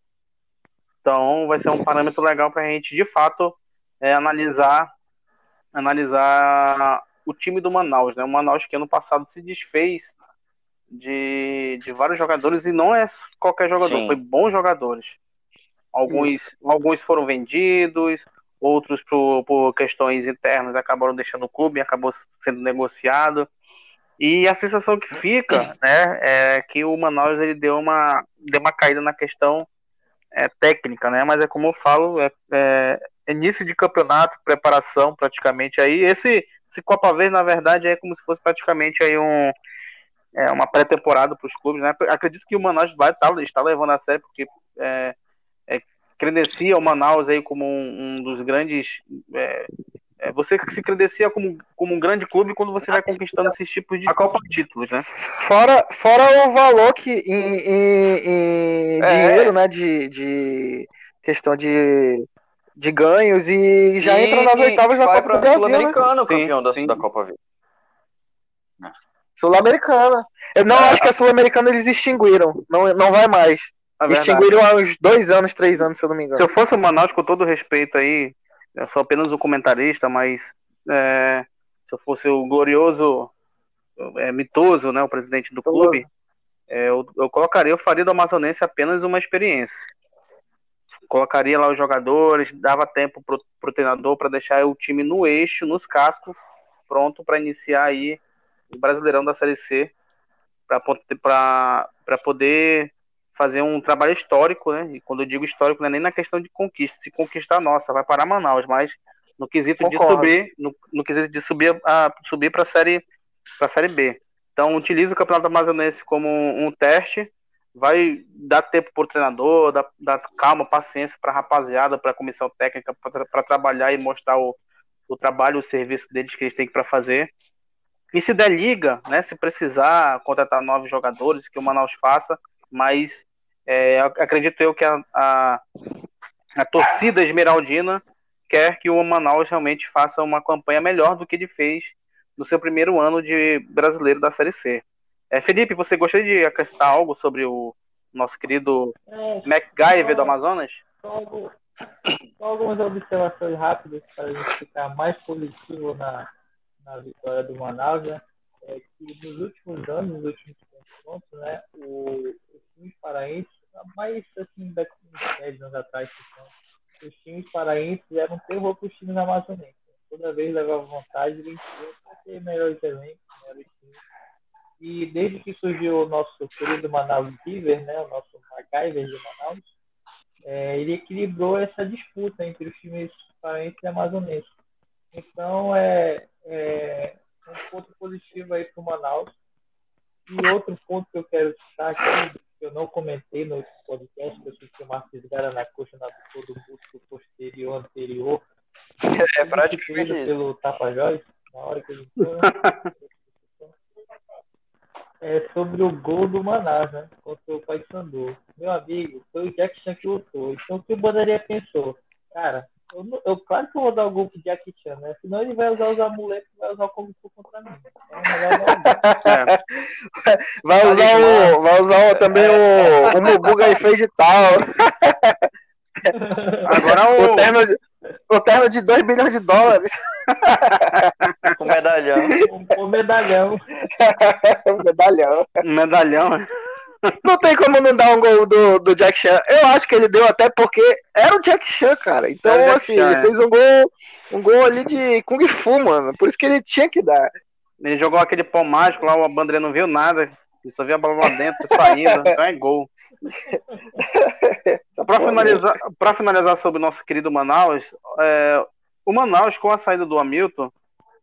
Então vai ser um parâmetro legal para a gente, de fato, é, analisar, analisar o time do Manaus, né? O Manaus que ano passado se desfez de, de vários jogadores e não é qualquer jogador, Sim. foi bons jogadores. Alguns, alguns foram vendidos, outros por, por questões internas acabaram deixando o clube, acabou sendo negociado. E a sensação que fica, né, é que o Manaus ele deu uma, deu uma caída na questão é, técnica, né? Mas é como eu falo, é, é início de campeonato, preparação praticamente aí. Esse, esse Copa Verde, na verdade, é como se fosse praticamente aí um, é, uma pré-temporada para os clubes, né? Acredito que o Manaus vai estar, tá, está levando a sério, porque é, é, credencia o Manaus aí como um, um dos grandes é, é, você se credencia como, como um grande clube quando você vai conquistando esses tipos de Copa... títulos, né? Fora, fora o valor que em, em, em é. dinheiro, né? De, de questão de, de ganhos e já e, entra nas oitavas da Copa do Brasil. Sul-Americano, né? campeão da, da Copa V. Sul-Americana. Eu não é. acho que a Sul-Americana eles extinguiram. Não, não vai mais. É extinguiram há uns dois anos, três anos, se eu não me engano. Se eu fosse o Manaus, com todo respeito aí, eu sou apenas um comentarista, mas é, se eu fosse o glorioso é, mitoso, né, o presidente do clube, é, eu, eu, colocaria, eu faria do Amazonense apenas uma experiência. Colocaria lá os jogadores, dava tempo pro, pro treinador para deixar o time no eixo, nos cascos, pronto para iniciar aí o Brasileirão da Série C, para poder fazer um trabalho histórico, né? E quando eu digo histórico, não é nem na questão de conquista, se conquistar nossa, vai parar Manaus, mas no quesito Concordo. de subir, no, no, quesito de subir a subir para a série para série B. Então utiliza o Campeonato Amazonense como um, um teste, vai dar tempo para o treinador, dar, dar, calma, paciência para a rapaziada, para a comissão técnica, para trabalhar e mostrar o, o trabalho, o serviço deles que eles têm para fazer. E se der liga, né, se precisar contratar novos jogadores, que o Manaus faça, mas é, acredito eu que a, a, a, torcida esmeraldina quer que o Manaus realmente faça uma campanha melhor do que ele fez no seu primeiro ano de brasileiro da Série C. É, Felipe, você gostaria de acrescentar algo sobre o nosso querido é, MacGyver do Amazonas? Só, só algumas observações rápidas para a gente ficar mais positivo na, na vitória do Manaus. Né? É que nos últimos anos, nos últimos pontos, né, o, o time paraense mais assim, daqui uns 10 anos atrás, os times paraenses eram terror para os times amazonenses. Toda vez levava vontade, vencia ter melhores elencos, melhores times. E desde que surgiu o nosso querido Manaus River, né, o nosso MacGyver de Manaus, é, ele equilibrou essa disputa entre os times paraenses e amazonenses. Então, é, é um ponto positivo aí para o Manaus. E outro ponto que eu quero citar aqui, eu não comentei no podcast, que eu senti uma fisgada na coxa na do músculo posterior anterior. É praticamente isso. pelo Tapajós, na hora que ele entrou. é sobre o gol do Manaus, né? Contra o Paysandu. Meu amigo, foi o Jackson que lutou. Então o que o Bandaria pensou? Cara, eu, eu, claro que eu vou dar o gol pro Jack Chan, né? Senão ele vai usar os amuletos e vai usar o Kung Fu contra mim. Então, é. vai usar o. Vai usar o, também o, o Mubuga e fez de tal. Agora o... o terno de, o terno de 2 bilhões de dólares. o medalhão. O, o medalhão. o medalhão. O medalhão. Não tem como não dar um gol do, do Jack Chan. Eu acho que ele deu até porque era o Jack Chan, cara. Então, assim, Chan, ele é. fez um gol, um gol ali de Kung Fu, mano. Por isso que ele tinha que dar. Ele jogou aquele pão mágico lá, o Bandré não viu nada. Ele só via a bola lá dentro saindo. então é gol. Para finalizar, pra finalizar sobre o nosso querido Manaus, é, o Manaus, com a saída do Hamilton,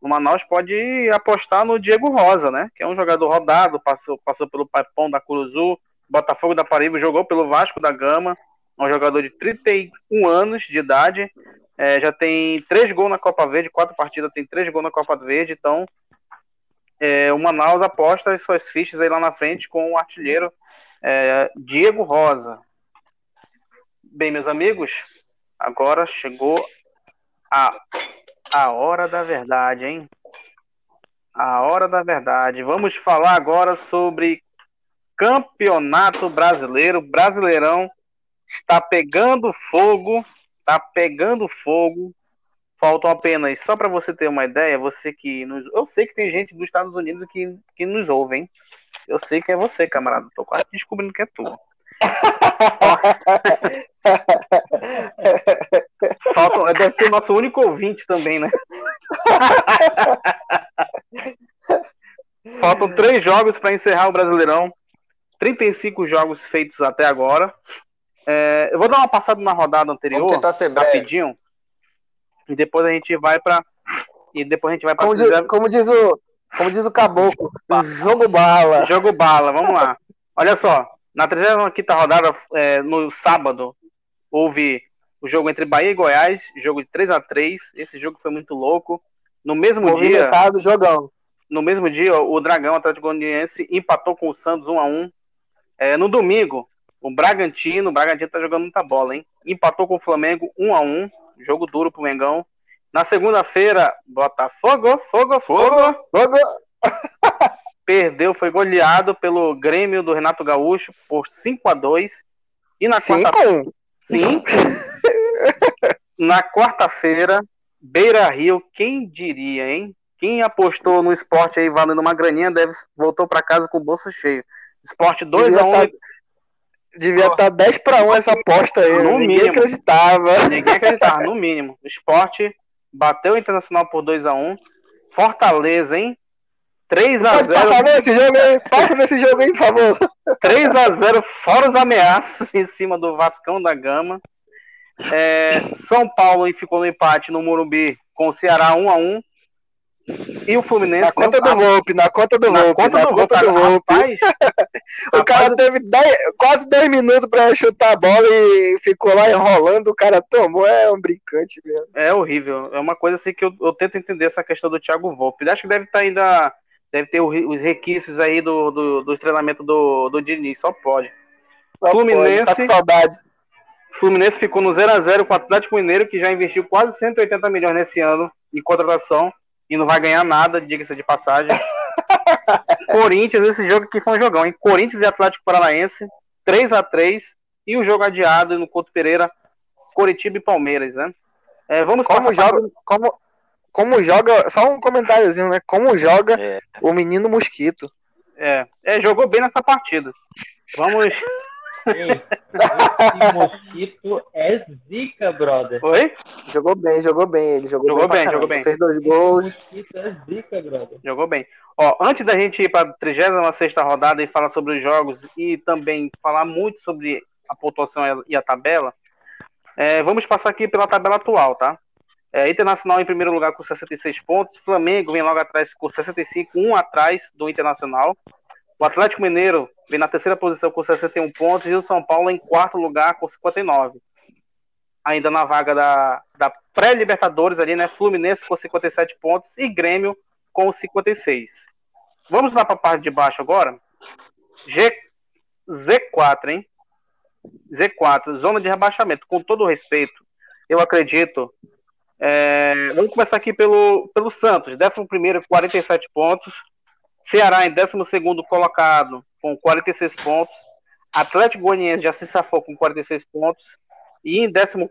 o Manaus pode apostar no Diego Rosa, né? Que é um jogador rodado, passou, passou pelo Paipão da Curuzu, Botafogo da Paraíba, jogou pelo Vasco da Gama, é um jogador de 31 anos de idade, é, já tem três gols na Copa Verde, quatro partidas tem três gols na Copa Verde, então é, o Manaus aposta as suas fichas aí lá na frente com o artilheiro é, Diego Rosa. Bem, meus amigos, agora chegou a a hora da verdade, hein? A hora da verdade. Vamos falar agora sobre Campeonato Brasileiro. Brasileirão está pegando fogo, está pegando fogo. Faltam apenas, só para você ter uma ideia, você que nos, eu sei que tem gente dos Estados Unidos que, que nos ouve, hein? Eu sei que é você, camarada. Tô quase descobrindo que é tu. Falta, deve ser nosso único ouvinte também, né? Faltam três jogos para encerrar o Brasileirão. 35 jogos feitos até agora. É, eu vou dar uma passada na rodada anterior, rapidinho. E depois a gente vai para e depois a gente vai para Como diz, como diz o, como diz o caboclo, jogo bala. Jogo bala, vamos lá. Olha só, na 35 rodada, é, no sábado, houve o jogo entre Bahia e Goiás, jogo de 3 a 3 Esse jogo foi muito louco. No mesmo dia, Movimentado, jogão. no mesmo dia, o Dragão Atlético Goianiense empatou com o Santos 1 a 1 É, No domingo, o Bragantino, o Bragantino tá jogando muita bola, hein? Empatou com o Flamengo 1 a 1 jogo duro pro Mengão. Na segunda-feira, Botafogo, fogo, fogo, Jogo. perdeu, foi goleado pelo Grêmio do Renato Gaúcho por 5 a 2 E na quarta 5 Sim. Na quarta-feira, Beira Rio, quem diria, hein? Quem apostou no esporte aí valendo uma graninha deve voltou para casa com o bolso cheio. Esporte 2 Devia a 1 tá- Devia estar 10 para 1 essa aposta aí. No Ninguém mínimo. acreditava. Ninguém acreditava, no mínimo. O esporte bateu o Internacional por 2 a 1 Fortaleza, hein? 3 a Pode passar 0 nesse jogo aí. Passa nesse jogo aí, por favor. 3 a 0 fora os ameaços em cima do Vascão da Gama. É, São Paulo ficou no empate no Morumbi com o Ceará 1 a 1 E o Fluminense Na conta do Volpe, na conta do na conta na do conta do Volpe. Rapaz, O cara teve 10 quase 10 minutos pra chutar a bola e ficou lá enrolando, o cara tomou. É um brincante mesmo. é horrível. É uma coisa assim que eu, eu tento entender essa questão do Thiago Volpe. Acho que deve estar ainda. Deve ter os requisitos aí do, do, do treinamento do, do Diniz, só pode. Só Fluminense. pode, Tá com saudade. Fluminense ficou no 0 a 0 com o Atlético Mineiro, que já investiu quase 180 milhões nesse ano em contratação e não vai ganhar nada, diga-se de passagem. Corinthians, esse jogo aqui foi um jogão, hein? Corinthians e Atlético Paranaense, 3 a 3 e o jogo adiado no Couto Pereira, Coritiba e Palmeiras, né? É, vamos Como joga, como, como joga, só um comentáriozinho, né? Como joga É. o menino mosquito. É, é, jogou bem nessa partida. Vamos. Ei, esse mosquito é zica, brother. Oi? Jogou bem, jogou bem ele. Jogou, Jogou bem, bem, jogou bem. Fez dois Esse gols. mosquito é zica, brother. Jogou bem. Ó, antes da gente ir para a 36 rodada e falar sobre os jogos e também falar muito sobre a pontuação e a tabela, é, vamos passar aqui pela tabela atual, tá? É, Internacional em primeiro lugar com 66 pontos, Flamengo vem logo atrás com 65, um atrás do Internacional. O Atlético Mineiro vem na terceira posição com 61 pontos e o São Paulo em quarto lugar com 59. Ainda na vaga da, da pré-Libertadores ali, né? Fluminense com 57 pontos e Grêmio com 56. Vamos lá para a parte de baixo agora. G, Z4, hein? Z4, zona de rebaixamento. Com todo respeito, eu acredito. É, vamos começar aqui pelo, pelo Santos, 11, 47 pontos. Ceará em 12 colocado, com 46 pontos. Atlético Goianiense já se safou com 46 pontos. E em 14,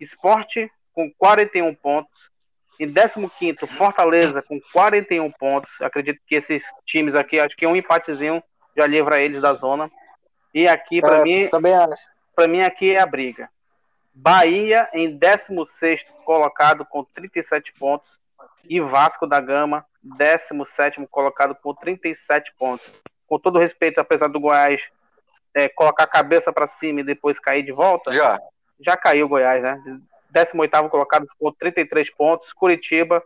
Esporte com 41 pontos. Em 15, Fortaleza com 41 pontos. Acredito que esses times aqui, acho que um empatezinho já livra eles da zona. E aqui, para É, mim, Também acho. mim aqui é a briga. Bahia em 16 colocado com 37 pontos e Vasco da Gama 17 colocado com 37 pontos. Com todo respeito, apesar do Goiás é, colocar a cabeça para cima e depois cair de volta, Já. já caiu o Goiás, né? 18 colocado com 33 pontos, Curitiba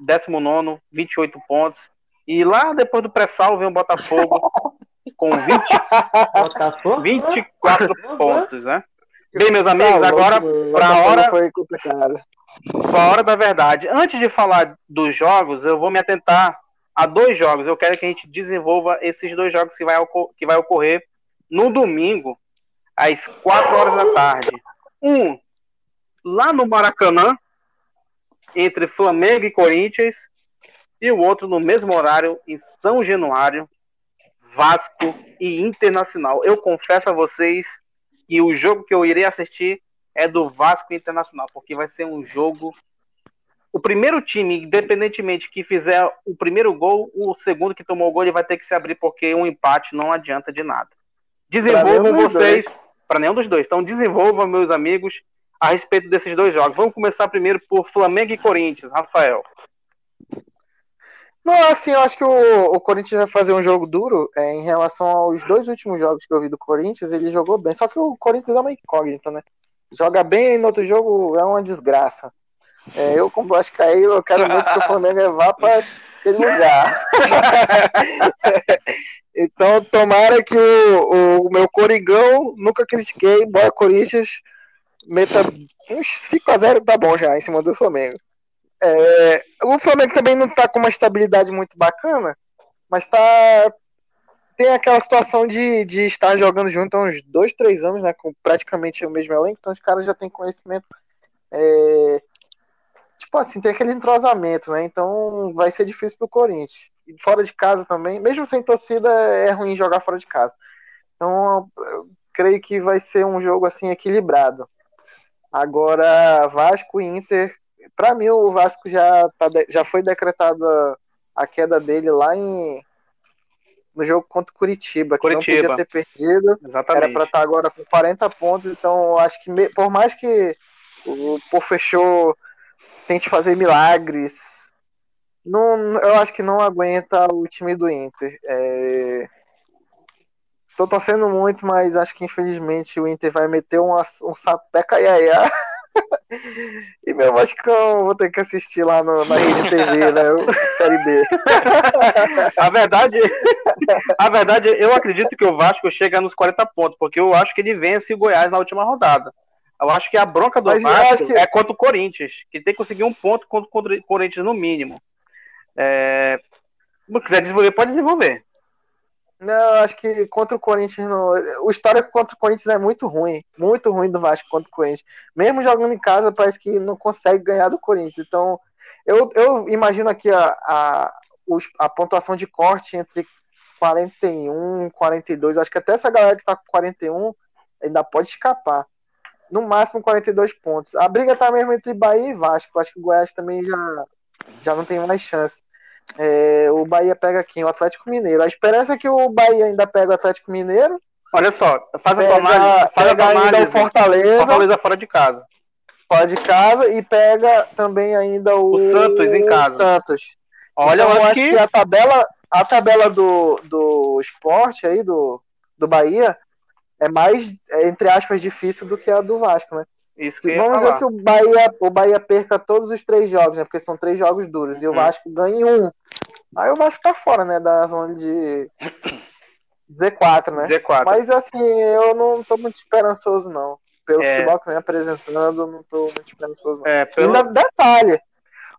19, 28 pontos. E lá depois do pré-sal vem o Botafogo com 20, Botafogo? 24 pontos, né? Bem, meus Tá amigos, louco, agora pra Botafogo hora- Foi complicado. para a hora da verdade. Antes de falar dos jogos, eu vou me atentar a dois jogos. Eu quero que a gente desenvolva esses dois jogos que vai, que vai ocorrer no domingo, às 4 horas da tarde. Um, lá no Maracanã, entre Flamengo e Corinthians, e o outro no mesmo horário, em São Januário, Vasco e Internacional. Eu confesso a vocês que o jogo que eu irei assistir é do Vasco Internacional, porque vai ser um jogo. O primeiro time, independentemente que fizer o primeiro gol, o segundo que tomou o gol, ele vai ter que se abrir, porque um empate não adianta de nada. Desenvolvam vocês, para nenhum dos dois. Então, desenvolvam, meus amigos, a respeito desses dois jogos. Vamos começar primeiro por Flamengo e Corinthians, Rafael. Não, assim, eu acho que o, o Corinthians vai fazer um jogo duro é, em relação aos dois últimos jogos que eu vi do Corinthians, ele jogou bem. Só que o Corinthians é uma incógnita, né? Joga bem e no outro jogo é uma desgraça. É, eu, como acho que aí eu quero muito que o Flamengo vá para aquele lugar. então, tomara que o, o meu Coringão, nunca critiquei, bora Corinthians, meta uns 5x0, tá bom já, em cima do Flamengo. É, o Flamengo também não tá com uma estabilidade muito bacana, mas tá. Tem aquela situação de, de estar jogando junto há uns dois, três anos, né? Com praticamente o mesmo elenco, então os caras já têm conhecimento. É, tipo assim, tem aquele entrosamento, né? Então vai ser difícil pro Corinthians. E fora de casa também, mesmo sem torcida, é ruim jogar fora de casa. Então eu creio que vai ser um jogo assim equilibrado. Agora, Vasco e Inter, para mim o Vasco já, tá, já foi decretada a queda dele lá em no jogo contra o Curitiba, que Curitiba. não podia ter perdido. Exatamente. Era para estar agora com 40 pontos, então acho que por mais que o Pô fechou tente fazer milagres. Não, eu acho que não aguenta o time do Inter. É... Tô torcendo muito, mas acho que infelizmente o Inter vai meter um, um sapeca iaiá. e meu Vascão, vou ter que assistir lá no, na Rede TV, né? Série B. a verdade, a verdade, eu acredito que o Vasco chega nos 40 pontos, porque eu acho que ele vence o Goiás na última rodada. Eu acho que a bronca do Mas Vasco que... é contra o Corinthians, que tem que conseguir um ponto contra o Corinthians no mínimo. É... Se quiser desenvolver, pode desenvolver. Não, acho que contra o Corinthians. O histórico contra o Corinthians é muito ruim. Muito ruim do Vasco contra o Corinthians. Mesmo jogando em casa, parece que não consegue ganhar do Corinthians. Então, eu, eu imagino aqui a, a, a pontuação de corte entre 41 e 42. Acho que até essa galera que tá com 41 ainda pode escapar no máximo 42 pontos. A briga tá mesmo entre Bahia e Vasco. Acho que o Goiás também já, já não tem mais chance. É, o Bahia pega quem? O Atlético Mineiro. A esperança é que o Bahia ainda pega o Atlético Mineiro. Olha só, faz a tomada, faz pega a ainda o Fortaleza. Fortaleza fora de casa. Fora de casa e pega também ainda o, o Santos em casa. Santos. Olha, então, eu acho, que... que... a tabela, a tabela do, do esporte aí, do, do Bahia, é mais, é, entre aspas, difícil do que a do Vasco, né? Isso que Vamos dizer que o Bahia, o Bahia perca todos os três jogos, né? Porque são três jogos duros, uhum. e o uhum. Vasco ganha um. Aí o Vasco tá fora, né? Da zona de Z4, né? Z4. Mas assim, eu não tô muito esperançoso, não. Pelo é... futebol que vem apresentando, não tô muito esperançoso, não. É, pelo... Ainda detalhe,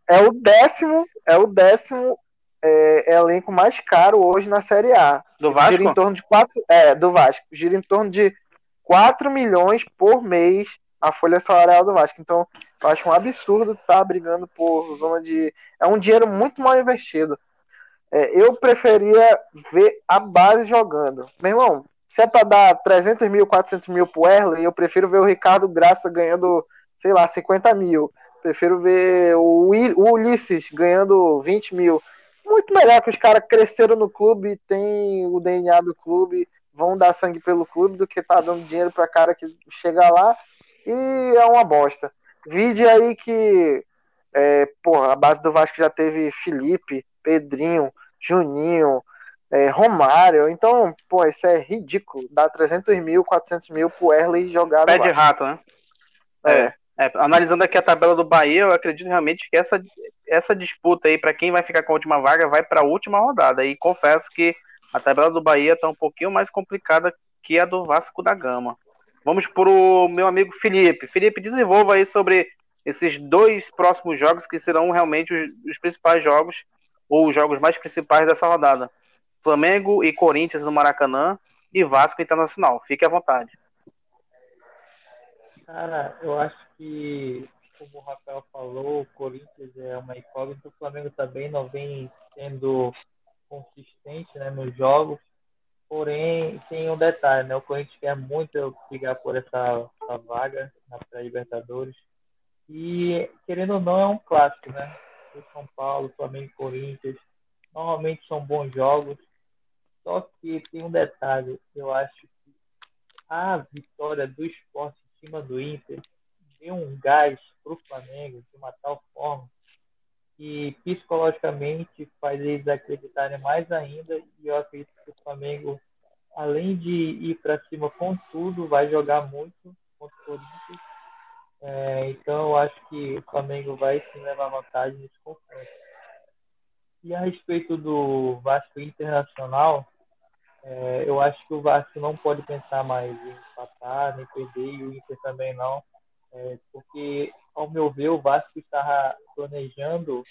é o décimo, é o décimo é, é elenco mais caro hoje na Série A. Do Vasco? Gira em torno de 4, é, do Vasco. Gira em torno de 4 milhões por mês a folha salarial do Vasco. Então, eu acho um absurdo estar tá brigando por zona de. É um dinheiro muito mal investido. É, eu preferia ver a base jogando. Meu irmão, se é para dar 300 mil, 400 mil pro Erle, eu prefiro ver o Ricardo Graça ganhando, sei lá, 50 mil. Prefiro ver o, Ulisses ganhando 20 mil muito melhor que os caras cresceram no clube, tem o DNA do clube, vão dar sangue pelo clube do que tá dando dinheiro para cara que chega lá e é uma bosta. Vide aí que é, porra, a base do Vasco já teve Felipe, Pedrinho, Juninho, é, Romário. Então, pô, isso é ridículo. Dá 300 mil, 400 mil pro Erley jogar Pé de rato, né? É. é. É, analisando aqui a tabela do Bahia, eu acredito realmente que essa, essa disputa aí, para quem vai ficar com a última vaga, vai para a última rodada. E confesso que a tabela do Bahia está um pouquinho mais complicada que a do Vasco da Gama. Vamos para o meu amigo Felipe. Felipe, desenvolva aí sobre esses dois próximos jogos que serão realmente os, os principais jogos, ou os jogos mais principais dessa rodada. Flamengo e Corinthians no Maracanã e Vasco Internacional. Fique à vontade. Cara, eu acho que, como o Rafael falou, o Corinthians é uma incógnita, o Flamengo também não vem sendo consistente né, nos jogos. Porém, tem um detalhe, né? O Corinthians quer muito brigar por essa, essa vaga na pré-Libertadores. E, querendo ou não, é um clássico, né? O São Paulo, Flamengo e Corinthians. Normalmente são bons jogos. Só que tem um detalhe. Eu acho que a vitória do esporte cima do Inter deu um gás para o Flamengo de uma tal forma e psicologicamente faz eles acreditarem mais ainda. E eu acredito que o Flamengo, além de ir para cima com tudo, vai jogar muito contra o Corinthians. É, então eu acho que o Flamengo vai sim levar vantagem nesse confronto. E a respeito do Vasco Internacional, é, eu acho que o Vasco não pode pensar mais em empatar, nem perder, e o Inter também não, é, porque, ao meu ver, o Vasco estava planejando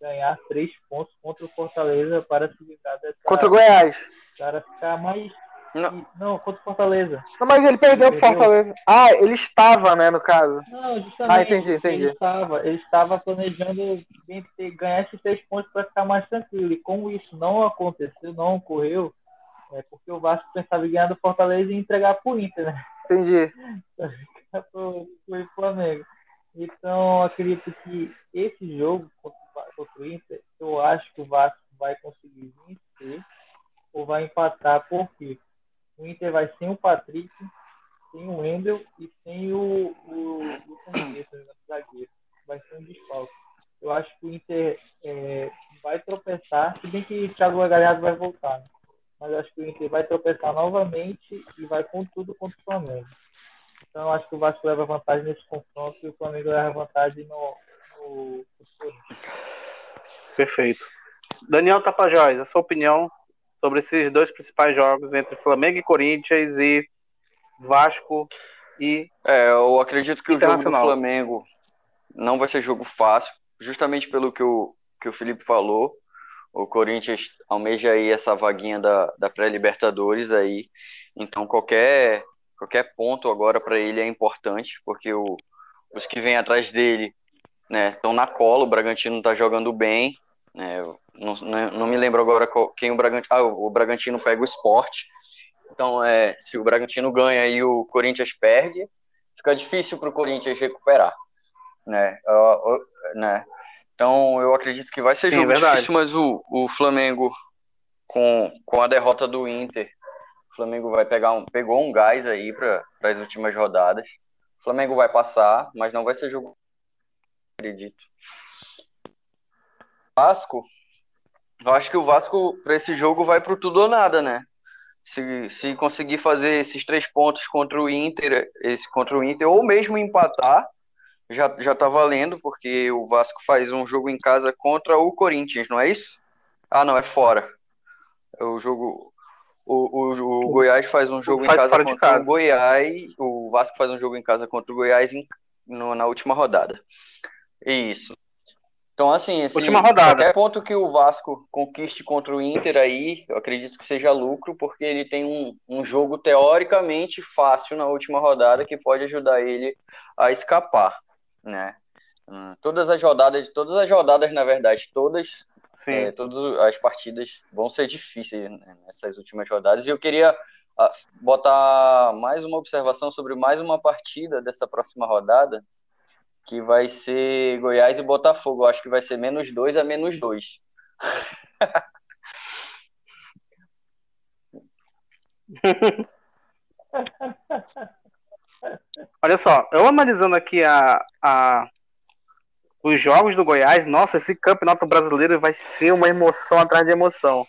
ganhar três pontos contra o Fortaleza para se livrar dessa. Contra o Goiás. Para ficar mais. Não. Não, contra o Fortaleza. Não, mas ele perdeu pro Perdeu. Fortaleza. Ah, ele estava, né, no caso. Não, justamente. Ah, entendi, entendi. Ele estava, ele estava planejando ganhar esses três pontos para ficar mais tranquilo. E como isso não aconteceu, não ocorreu, é porque o Vasco pensava em ganhar do Fortaleza e entregar para o Inter, né? Entendi. pro, pro Flamengo. Então, acredito que esse jogo contra, o o Inter, eu acho que o Vasco vai conseguir vencer ou vai empatar, porque o Inter vai sem o Patrick, sem o Wendel e sem o, o, o Sanchez, o zagueiro. Vai ser um desfalque. Eu acho que o Inter é, vai tropeçar, se bem que o Thiago Galhardo vai voltar, né? Mas eu acho que o Inter vai tropeçar novamente e vai com tudo contra o Flamengo. Então eu acho que o Vasco leva vantagem nesse confronto e o Flamengo leva vantagem no, no, no Corinthians. Perfeito. Daniel Tapajós, a sua opinião sobre esses dois principais jogos entre Flamengo e Corinthians e Vasco e É, eu acredito que o jogo do. Flamengo não vai ser jogo fácil, justamente pelo que o, que o Felipe falou. O Corinthians almeja aí essa vaguinha da, da pré-Libertadores aí. Então qualquer, qualquer ponto agora para ele é importante, porque o, os que vêm atrás dele né, estão na cola, o Bragantino está jogando bem. né, eu não, não, me lembro agora qual- quem o Bragantino. Ah, o Bragantino pega o esporte. Então, é, se o Bragantino ganha e o Corinthians perde, fica difícil para o Corinthians recuperar, né? Ó, ó, né? Então, eu acredito que vai ser Sim, jogo verdade. difícil, mas o, o Flamengo, com, com a derrota do Inter, o Flamengo vai pegar um, pegou um gás aí para as últimas rodadas. O Flamengo vai passar, mas não vai ser jogo, acredito. Vasco, eu acho que o Vasco, para esse jogo, vai pro tudo ou nada, né? Se, se conseguir fazer esses três pontos contra o Inter, esse contra o Inter, ou mesmo empatar, já, já tá valendo, porque o Vasco faz um jogo em casa contra o Corinthians, não é isso? Ah, não, é fora. É O jogo. O, o, o Goiás faz um jogo em Faz casa fora de contra casa. o Goiás. O Vasco faz um jogo em casa contra o Goiás em- no- na última rodada. Isso. Então, assim, assim, Última rodada. qualquer ponto que o Vasco conquiste contra o Inter aí, eu acredito que seja lucro, porque ele tem um, um jogo teoricamente fácil na última rodada que pode ajudar ele a escapar, né? Hum, Todas as rodadas, todas as rodadas, na verdade, todas, sim, é, todas as partidas vão ser difíceis né, nessas últimas rodadas. E eu queria ah, botar mais uma observação sobre mais uma partida dessa próxima rodada, que vai ser Goiás e Botafogo. Eu acho que vai ser menos dois a menos dois. Olha só, eu analisando aqui a, a- os jogos do Goiás, nossa, esse campeonato brasileiro vai ser uma emoção atrás de emoção.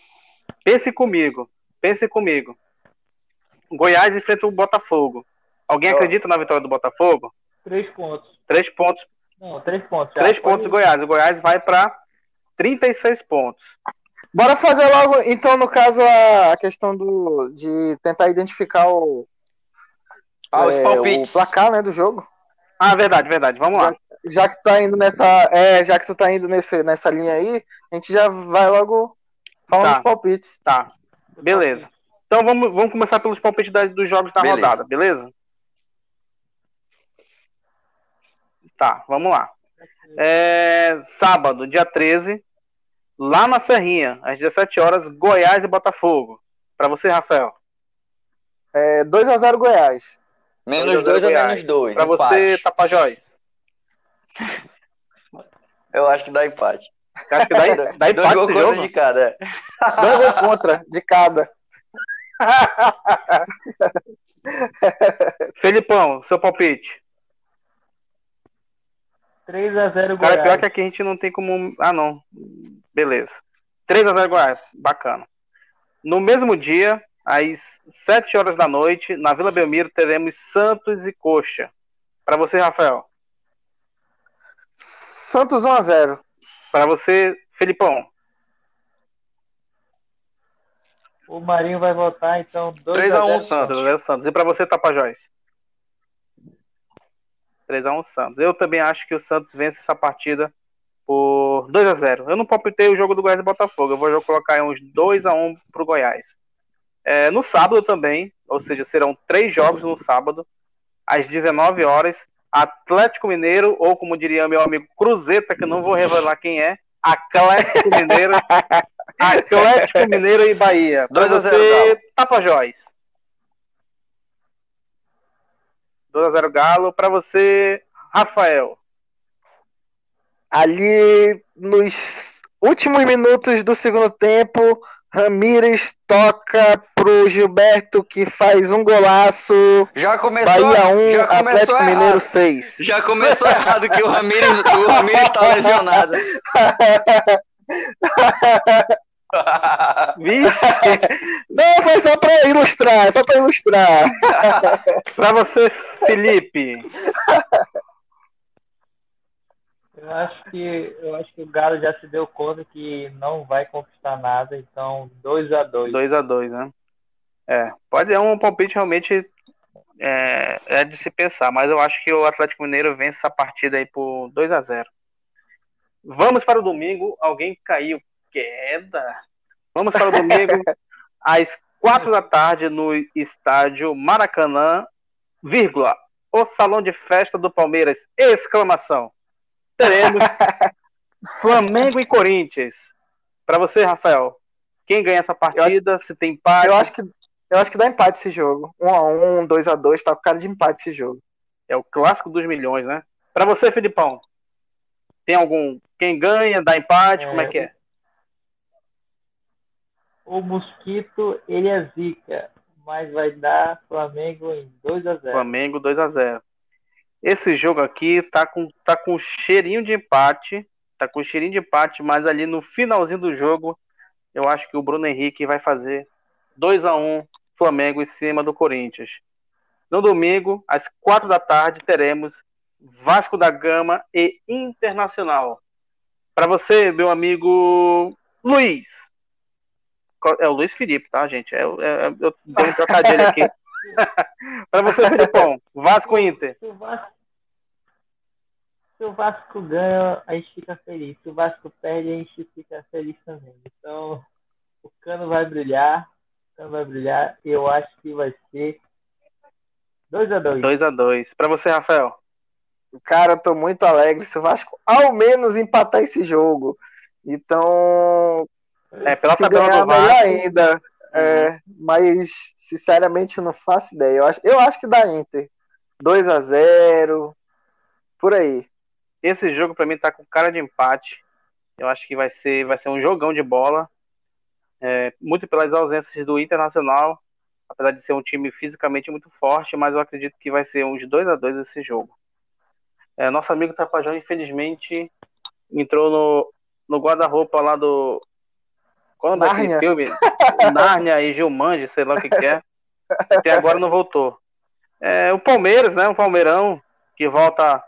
Pense comigo, pense comigo. Goiás enfrenta o Botafogo. Alguém Eu- acredita na vitória do Botafogo? Três pontos. Três pontos, Não, três pontos. já. três Pode- pontos do Goiás. O Goiás vai para 36 pontos. Bora fazer logo, então, no caso, a, a questão do, de tentar identificar o, Ah, os é, palpites. o placar né, do jogo. Ah, verdade, verdade. Vamos lá. Já que tá indo nessa. É, já que tu tá indo nesse, nessa linha aí, a gente já vai logo falando Tá. dos palpites. Tá, beleza. Então vamos, vamos começar pelos palpites da- dos jogos da Beleza. rodada, beleza? Tá, vamos lá. É, sábado, dia 13, lá na Serrinha, às 17 horas, Goiás e Botafogo. Pra você, Rafael. É 2x0 Goiás. Menos Dois dois a Goiás. menos dois. Pra você, empate. Tapajós. Eu acho que dá empate. Acho que dá, dá Dois empate gols esse contra jogo. de cada. é. Dois gols contra, de cada. Felipão, seu palpite. 3x0 Cara, Goiás. pior que aqui a gente não tem como. Ah, não. Beleza. 3x0 Goiás. Bacana. No mesmo dia, às 7 horas da noite, na Vila Belmiro, teremos Santos e Coxa. Pra você, Rafael. Santos 1x0. Pra você, Felipão. O Marinho vai votar, então 2x0 3x1 Santos. 3x0 Santos. E pra você, Tapajós? 3x1 Santos. Eu também acho que o Santos vence essa partida por 2x0. Eu não palpitei o jogo do Goiás e Botafogo. Eu vou colocar aí uns 2x1 pro Goiás. É, no sábado também, ou seja, serão três jogos no sábado, às 19 horas. Atlético Mineiro, ou como diria meu amigo Cruzeta, que eu não vou revelar quem é, Atlético Mineiro, Atlético Mineiro e Bahia. Pra 2 a 0 você, Galo. Tapajós. 2x0 Galo. Pra você, Rafael. Ali nos últimos minutos do segundo tempo, Ramírez toca pro Gilberto que faz um golaço. Já começou, Bahia 1, já começou Atlético errado. Mineiro 6. Já começou errado que o Ramires, o Ramires tá lesionado. Não, foi só pra ilustrar, só pra ilustrar. pra você, Felipe. Eu acho que eu acho que o Galo já se deu conta que não vai conquistar nada, então 2x2. 2x2, né? É, pode é um palpite realmente é, é de se pensar, mas eu acho que o Atlético Mineiro vence essa partida aí por 2x0. Vamos para o domingo. Alguém caiu. Queda. Vamos para o domingo, às 4 da tarde, no estádio Maracanã, vírgula, o salão de festa do Palmeiras, exclamação. Teremos Flamengo e Corinthians. Para você, Rafael, quem ganha essa partida? Se tem empate? Eu acho que, eu acho que dá empate esse jogo. 1x1, 2x2, tá com cara de empate esse jogo. É o clássico dos milhões, né? Para você, Filipão, tem algum. Quem ganha, dá empate? É, Como é que é? O Mosquito, ele é zica, mas vai dar Flamengo em 2x0. Flamengo 2 a 0 Esse jogo aqui tá com, tá com cheirinho de empate. Tá com cheirinho de empate, mas ali no finalzinho do jogo, eu acho que o Bruno Henrique vai fazer 2 a 1 Flamengo em cima do Corinthians. No domingo, às 4 da tarde, teremos Vasco da Gama e Internacional. Para você, meu amigo Luiz. É o Luiz Felipe, tá, gente? É, é, é- eu dei um trocadilho aqui. Para você, Felipão, Vasco Inter. Se o Vasco, se o Vasco ganha, a gente fica feliz. Se o Vasco perde, a gente fica feliz também. Então, o cano vai brilhar. O cano vai brilhar. Eu acho que vai ser 2x2. 2 a 2 Para você, Rafael. Cara, eu tô muito alegre se o Vasco ao menos empatar esse jogo. Então, É, pela se tabela ganhar, do Vasco. ainda. É, mas, sinceramente, eu não faço ideia. Eu acho, eu acho que dá Inter. 2 a 0 por aí. Esse jogo para mim tá com cara de empate. Eu acho que vai ser, vai ser um jogão de bola. É, muito pelas ausências do Internacional, apesar de ser um time fisicamente muito forte, mas eu acredito que vai ser uns 2 a 2 esse jogo. É, nosso amigo Tapajão, infelizmente, entrou no, no guarda-roupa lá do. Qual é daquele filme? Nárnia e Gilmande, sei lá o que, que é. Até agora não voltou. É, o Palmeiras, né? O Palmeirão, que volta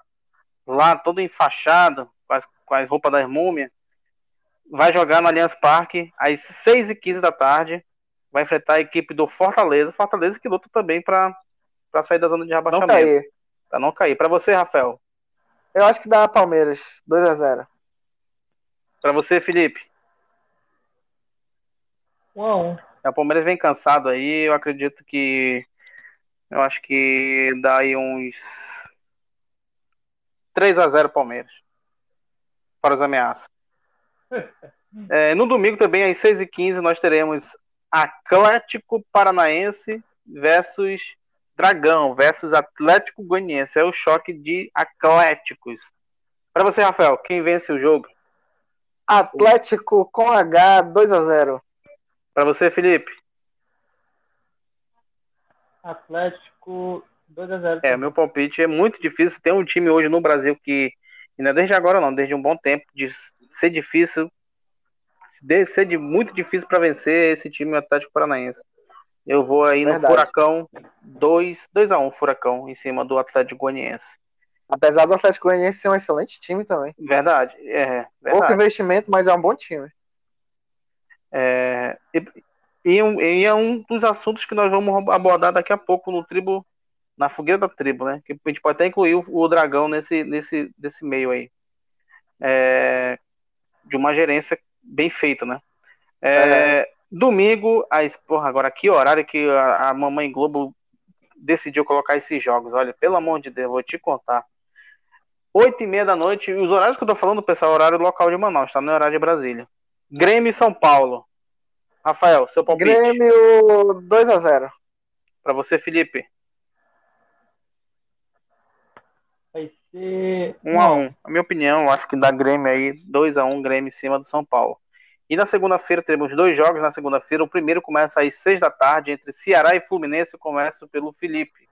lá todo enfaixado, com as, com as roupas das múmias, vai jogar no Allianz Parque às 6h15 da tarde. Vai enfrentar a equipe do Fortaleza. Fortaleza que luta também para sair da zona de Não rebaixamento. cair. Pra não cair. Para você, Rafael. Eu acho que dá Palmeiras. 2 a 0 Para você, Felipe. 1x1. É, O Palmeiras vem cansado aí. Eu acredito que. Eu acho que dá aí uns 3 a 0 Palmeiras. Para as ameaças. É, no domingo também, às 6h15, nós teremos Atlético Paranaense versus Dragão versus Atlético Goianiense. É o choque de Atléticos. Para você, Rafael, quem vence o jogo? Atlético com H 2 a 0 Para você, Felipe? Atlético 2x0. É, meu palpite é muito difícil. Tem um time hoje no Brasil que, E não é desde agora, não, desde um bom tempo, de ser difícil, de ser de muito difícil para vencer esse time Atlético Paranaense. Eu vou aí no Verdade. Furacão 2, 2 a 1 Furacão em cima do Atlético Goianiense. Apesar do Atlético Goianiense ser um excelente time também. Verdade, é, Pouco verdade. investimento, mas é um bom time. É, e, e é um dos assuntos que nós vamos abordar daqui a pouco no tribo, na fogueira da tribo, né? Que a gente pode até incluir o, o dragão nesse, nesse, nesse meio aí. É, de uma gerência bem feita, né? É, Domingo, às, porra, agora que horário que a, a Mamãe Globo decidiu colocar esses jogos? Olha, pelo amor de Deus, vou te contar. Oito e meia da noite, os horários que eu tô falando, pessoal, é horário local de Manaus, tá? Não é horário de Brasília. Grêmio e São Paulo. Rafael, seu palpite. Grêmio 2x0. Pra você, Felipe. Vai ser 1 a 1 A minha opinião, eu acho que dá Grêmio aí, 2 a 1 Grêmio em cima do São Paulo. E na segunda-feira teremos dois jogos na segunda-feira. O primeiro começa às 6 da tarde entre Ceará e Fluminense. Eu começo pelo Felipe.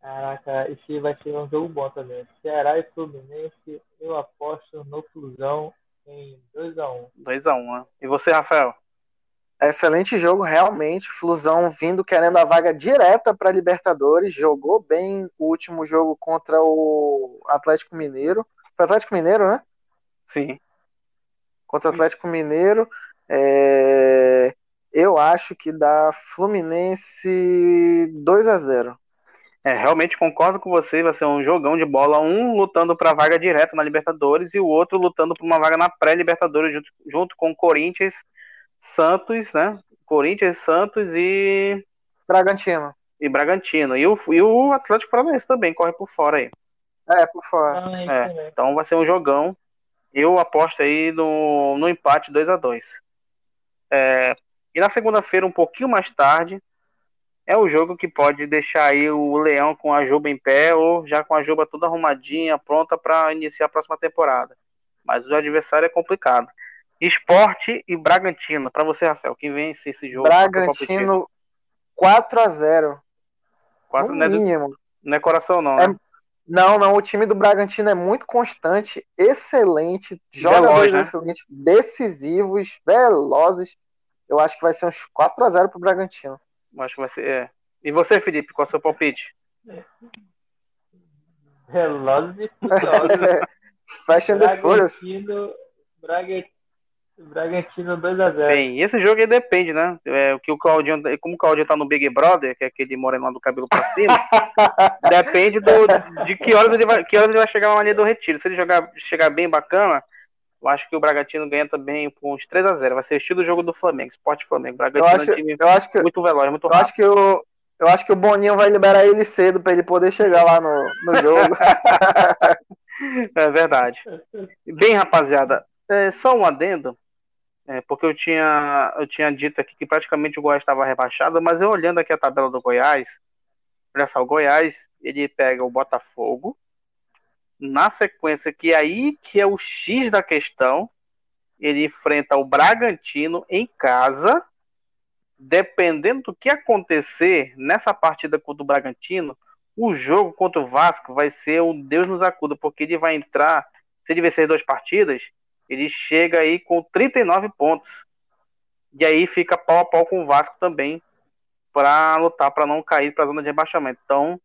Caraca, esse vai ser um jogo bom também. Ceará e Fluminense, eu aposto no Flusão em 2x1. 2 a 1 né? E você, Rafael? Excelente jogo, realmente. Flusão vindo querendo a vaga direta para Libertadores. Jogou bem o último jogo contra o Atlético Mineiro. Foi Atlético Mineiro, né? Sim. Contra o Atlético Mineiro. É, Eu acho que dá Fluminense 2 a 0 É, realmente concordo com você. Vai ser um jogão de bola. Um lutando para vaga direta na Libertadores e o outro lutando por uma vaga na pré-Libertadores junto, junto com Corinthians, Santos, né? Corinthians, Santos e, Bragantino. e Bragantino. E o, e o Atlético Paranaense também corre por fora aí. É, por fora. Ah, isso É. mesmo. Então vai ser um jogão. Eu aposto aí no, no empate 2 a 2 é, E na segunda-feira, um pouquinho mais tarde, é o jogo que pode deixar aí o Leão com a Juba em pé ou já com a Juba toda arrumadinha, pronta para iniciar a próxima temporada. Mas o adversário é complicado. Esporte e Bragantino. Para você, Rafael, quem vence esse jogo? Bragantino 4 a 0 Quatro, No não, é do- mínimo. não é coração, não. É né? Não, não, o time do Bragantino é muito constante, excelente, jogadores Veloz, né? excelentes, decisivos, velozes. Eu acho que vai ser uns 4 a 0 pro Bragantino. Acho que vai ser. é. E você, Felipe, qual é o seu palpite? Velozes e Furiosos. The Furious. Bragantino, Braga- Bragantino 2x0. Bem, esse jogo aí depende, né? É, o que o Claudinho, como o Claudinho tá no Big Brother, que é aquele moreno lá do cabelo pra cima, depende do, de que horas, ele vai, que horas ele vai chegar na linha do retiro. Se ele jogar, chegar bem bacana, eu acho que o Bragantino ganha também com uns 3x0. Vai ser estilo jogo do Flamengo, Sport Flamengo. Eu Bragantino acho, é um time eu acho que muito veloz, muito eu rápido. acho que o eu acho que o Boninho vai liberar ele cedo pra ele poder chegar lá no, no jogo. É verdade. Bem, rapaziada, é, só um adendo, é, porque eu tinha, eu tinha dito aqui que praticamente o Goiás estava rebaixado, mas eu olhando aqui a tabela do Goiás, olha só, o Goiás, ele pega o Botafogo, na sequência, que é aí que é o X da questão, ele enfrenta o Bragantino em casa, dependendo do que acontecer nessa partida contra o Bragantino, o jogo contra o Vasco vai ser o Deus nos acuda, porque ele vai entrar, se ele vencer duas partidas, ele chega aí com 39 pontos. E aí fica pau a pau com o Vasco também, para lutar para não cair para a zona de rebaixamento. Então,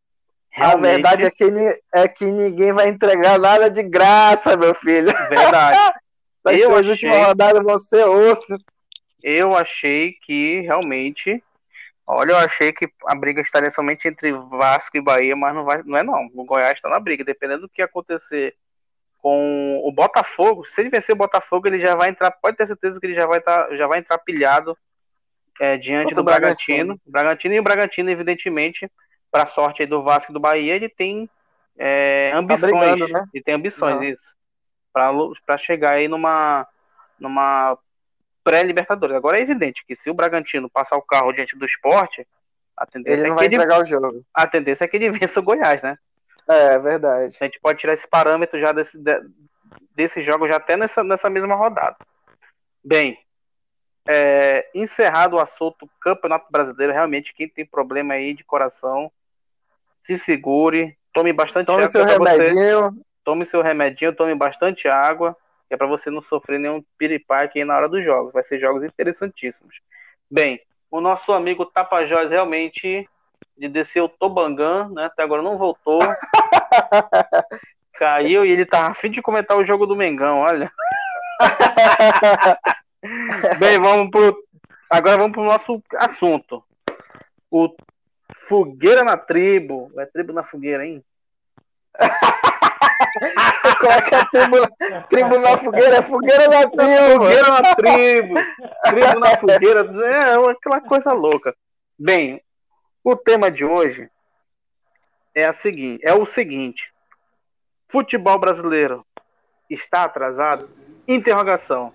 A realmente, verdade é que, é que ninguém vai entregar nada de graça, meu filho. verdade. As Eu achei- últimas rodadas vão ser osso. Eu achei que realmente. Olha, eu achei que a briga estaria somente entre Vasco e Bahia, mas não, vai, não é não. O Goiás está na briga. Dependendo do que acontecer com o Botafogo, se ele vencer o Botafogo, ele já vai entrar. Pode ter certeza que ele já vai, tá, já vai entrar pilhado é, diante do Bragantino. Bragantino. Bragantino e o Bragantino, evidentemente, para sorte aí do Vasco e do Bahia, ele tem é, ambições. Tá brigando, né? Ele tem ambições, Não. isso. Para chegar aí numa, numa pré-Libertadores. Agora é evidente que se o Bragantino passar o carro diante do esporte, a tendência, Ele é, não que vai ele, entregar o jogo. a tendência é que ele vença o Goiás, né? É, verdade. A gente pode tirar esse parâmetro já desse, de- desse jogo já até nessa, nessa mesma rodada. Bem, é, encerrado o assunto Campeonato Brasileiro, realmente quem tem problema aí de coração, se segure, Tome bastante Tome água. seu é pra você- remedinho. Tome seu remedinho, tome bastante água, que é pra você não sofrer nenhum piripaque aí na hora dos jogos. Vai ser jogos interessantíssimos. Bem, o nosso amigo Tapajós realmente de descer o Tobangã, né? Até agora não voltou. Caiu e ele tá a fim de comentar o jogo do Mengão, olha. Bem, vamos pro. Agora vamos pro nosso assunto. O Fogueira na tribo. É tribo na fogueira, hein? Coloca a tribo, tribo na fogueira, fogueira na tribo. Fogueira na tribo. Tribo na fogueira. É aquela coisa louca. Bem, o tema de hoje é, a seguinte, é o seguinte. Futebol brasileiro está atrasado? Interrogação.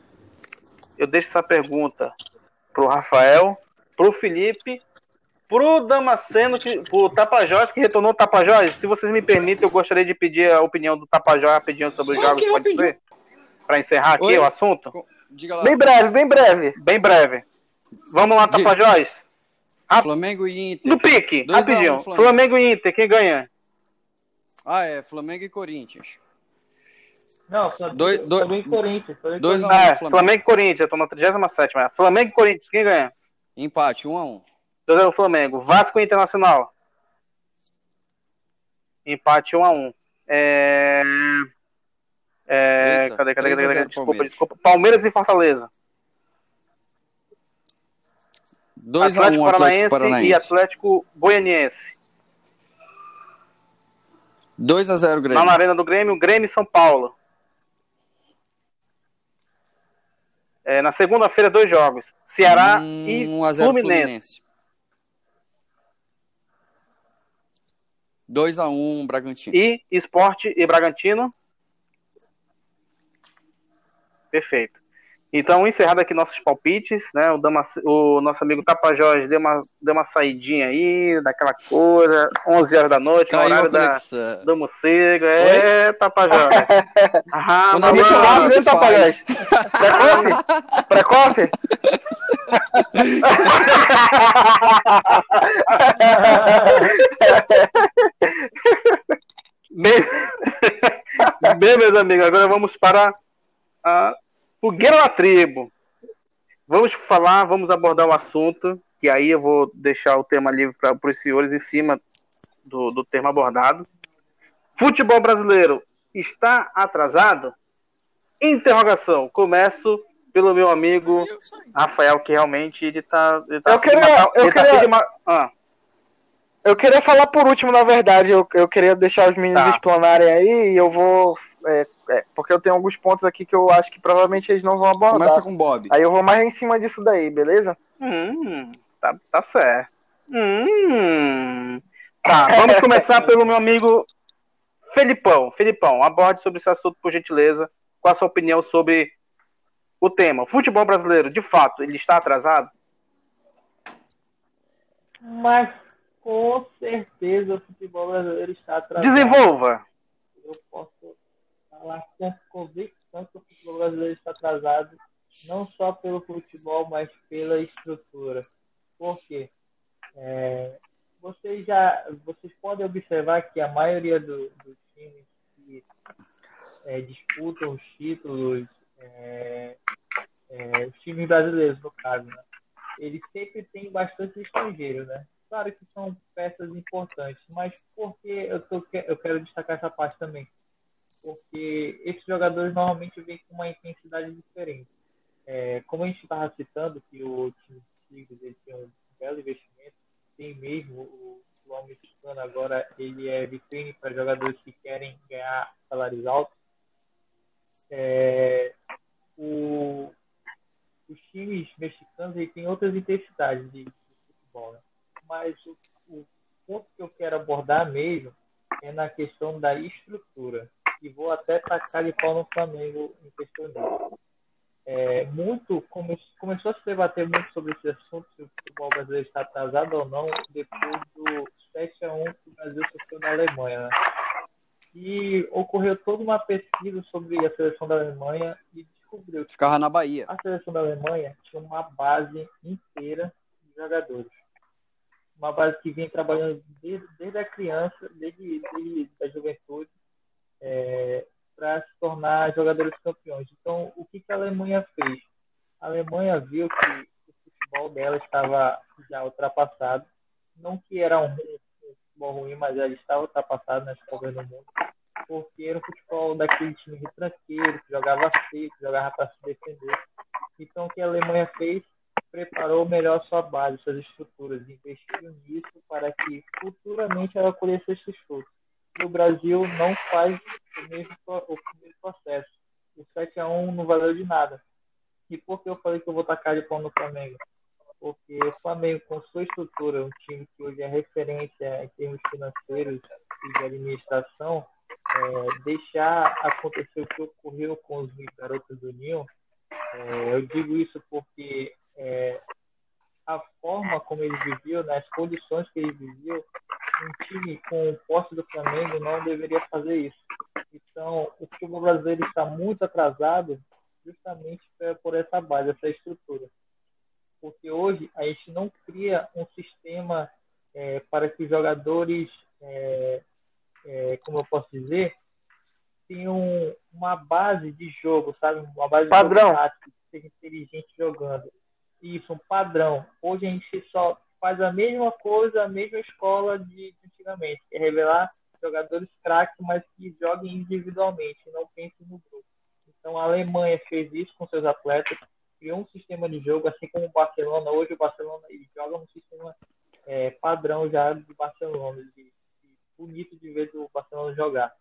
Eu deixo essa pergunta pro Rafael, pro Felipe, pro Damasceno, que, pro Tapajós, que retornou o Tapajós. Se vocês me permitem, eu gostaria de pedir a opinião do Tapajós rapidinho sobre os jogos, que pode ser? Para encerrar aqui Oi? o assunto? Diga lá. Bem breve, bem breve. Bem breve. Vamos lá, Tapajós. Ah, Flamengo e Inter. No pique, Dois a um, rapidinho. Flamengo. Flamengo e Inter, quem ganha? Ah, é. Flamengo e Corinthians. Não, Flamengo, Dois- dois- Flamengo e Corinthians. Flamengo e dois a Corinthians. um. É, Flamengo. Flamengo e Corinthians, eu tô na 37 Flamengo e Corinthians, quem ganha? Empate, 1 a 1 2 o Flamengo. Vasco Internacional. Empate 1 a 1 É... É... Eita, cadê, cadê, 3 a cadê, cadê? 0 Desculpa, Palmeiras. desculpa. Palmeiras e Fortaleza. 2 a 1 Atlético Atlético Paranaense, e. Atlético Goianiense. 2 a 0 Lá Grêmio. na Arena do Grêmio, Grêmio e São Paulo. É, na segunda-feira, dois jogos. Ceará Hum, e 1 a 0 Fluminense. Fluminense. 2 a 1 Bragantino. E Esporte e Bragantino. Perfeito. Então, encerrado aqui nossos palpites, né? O, Dama- o nosso amigo Tapajós deu uma, deu uma saidinha aí, daquela coisa, 11 horas da noite, no Caiu horário da, do morcego. É, Tapajós. Ah, Quando a gente rápido, hein, Tapajós? Precoce? Precoce? Bem, bem, meus amigos, agora vamos para a fogueira na tribo. Vamos falar, vamos abordar o assunto, que aí eu vou deixar o tema livre para os senhores em cima do, do tema abordado. Futebol brasileiro está atrasado? Interrogação. Começo pelo meu amigo Rafael, que realmente ele tá. Ele tá Eu queria- matar- eu ele tá queria- afim de ma- ah, Eu queria falar por último, na verdade. Eu, eu queria deixar os meninos Tá. explanarem aí e eu vou. é, é, porque eu tenho alguns pontos aqui que eu acho que provavelmente eles não vão abordar. Começa com o Bob. Aí eu vou mais em cima disso daí, beleza? Hum, tá, tá certo. Hum. Tá, vamos começar pelo meu amigo Felipão. Felipão, aborde sobre esse assunto, por gentileza. Qual a sua opinião sobre o tema? O futebol brasileiro, de fato, ele está atrasado? Mas com certeza o futebol brasileiro está atrasado. Desenvolva. Eu posso falar com convicção que o futebol brasileiro está atrasado, não só pelo futebol, mas pela estrutura. Por quê? É, vocês já vocês podem observar que a maioria do- dos times que é, disputam os títulos, é, é, os times brasileiros, no caso, né? eles sempre têm bastante estrangeiro, né? Claro que são peças importantes, mas por que eu, tô, eu quero destacar essa parte também? Porque esses jogadores normalmente vêm com uma intensidade diferente. É, como a gente estava citando que o time Tigres ele tem um belo investimento, tem mesmo o futebol agora ele é vitrine para jogadores que querem ganhar salários altos. É, o, os times mexicanos ele têm outras intensidades de, de futebol, né? mas o, o ponto que eu quero abordar mesmo é na questão da estrutura. E vou até tacar de pau no Flamengo em questão disso. É, muito come, começou a se debater muito sobre esse assunto, se o futebol brasileiro está atrasado ou não, depois do 7 a 1 que o Brasil sofreu na Alemanha. Né? E ocorreu toda uma pesquisa sobre a seleção da Alemanha e descobriu que Ficava na Bahia. a seleção da Alemanha tinha uma base inteira de jogadores. uma base que vem trabalhando desde, desde a criança, desde, desde a juventude, é, para se tornar jogadores campeões. Então, o que, que a Alemanha fez? A Alemanha viu que o futebol dela estava já ultrapassado, não que era um futebol ruim, mas ela estava ultrapassado nas Copas do Mundo, porque era um futebol daquele time retranqueiro, que jogava seco, que jogava para se defender. Então, o que a Alemanha fez? Preparou melhor sua base, suas estruturas, investiu nisso para que futuramente ela colhesse esses frutos. E o Brasil não faz o mesmo, o mesmo processo. O 7x1 não valeu de nada. E por que eu falei que eu vou tacar de pau no Flamengo? Porque o Flamengo, com sua estrutura, um time que hoje é referência em termos financeiros e de administração, é, deixar acontecer o que ocorreu com os garotos do Ninho, é, eu digo isso porque é, a forma como eles viviam, né, as condições que eles viviam, um time com o posse do Flamengo não deveria fazer isso. Então, o futebol brasileiro está muito atrasado justamente por essa base, essa estrutura. Porque hoje a gente não cria um sistema é, para que os jogadores, é, é, como eu posso dizer, tenham uma base de jogo, sabe? Uma base Padrão. de jogo tático, seja inteligente jogando. Isso, um padrão. Hoje a gente só faz a mesma coisa, a mesma escola de antigamente, que é revelar jogadores craques, mas que joguem individualmente, não pensem no grupo. Então a Alemanha fez isso com seus atletas, criou um sistema de jogo, assim como o Barcelona. Hoje o Barcelona ele joga um sistema é, padrão já do Barcelona, de, de, bonito de ver o Barcelona jogar.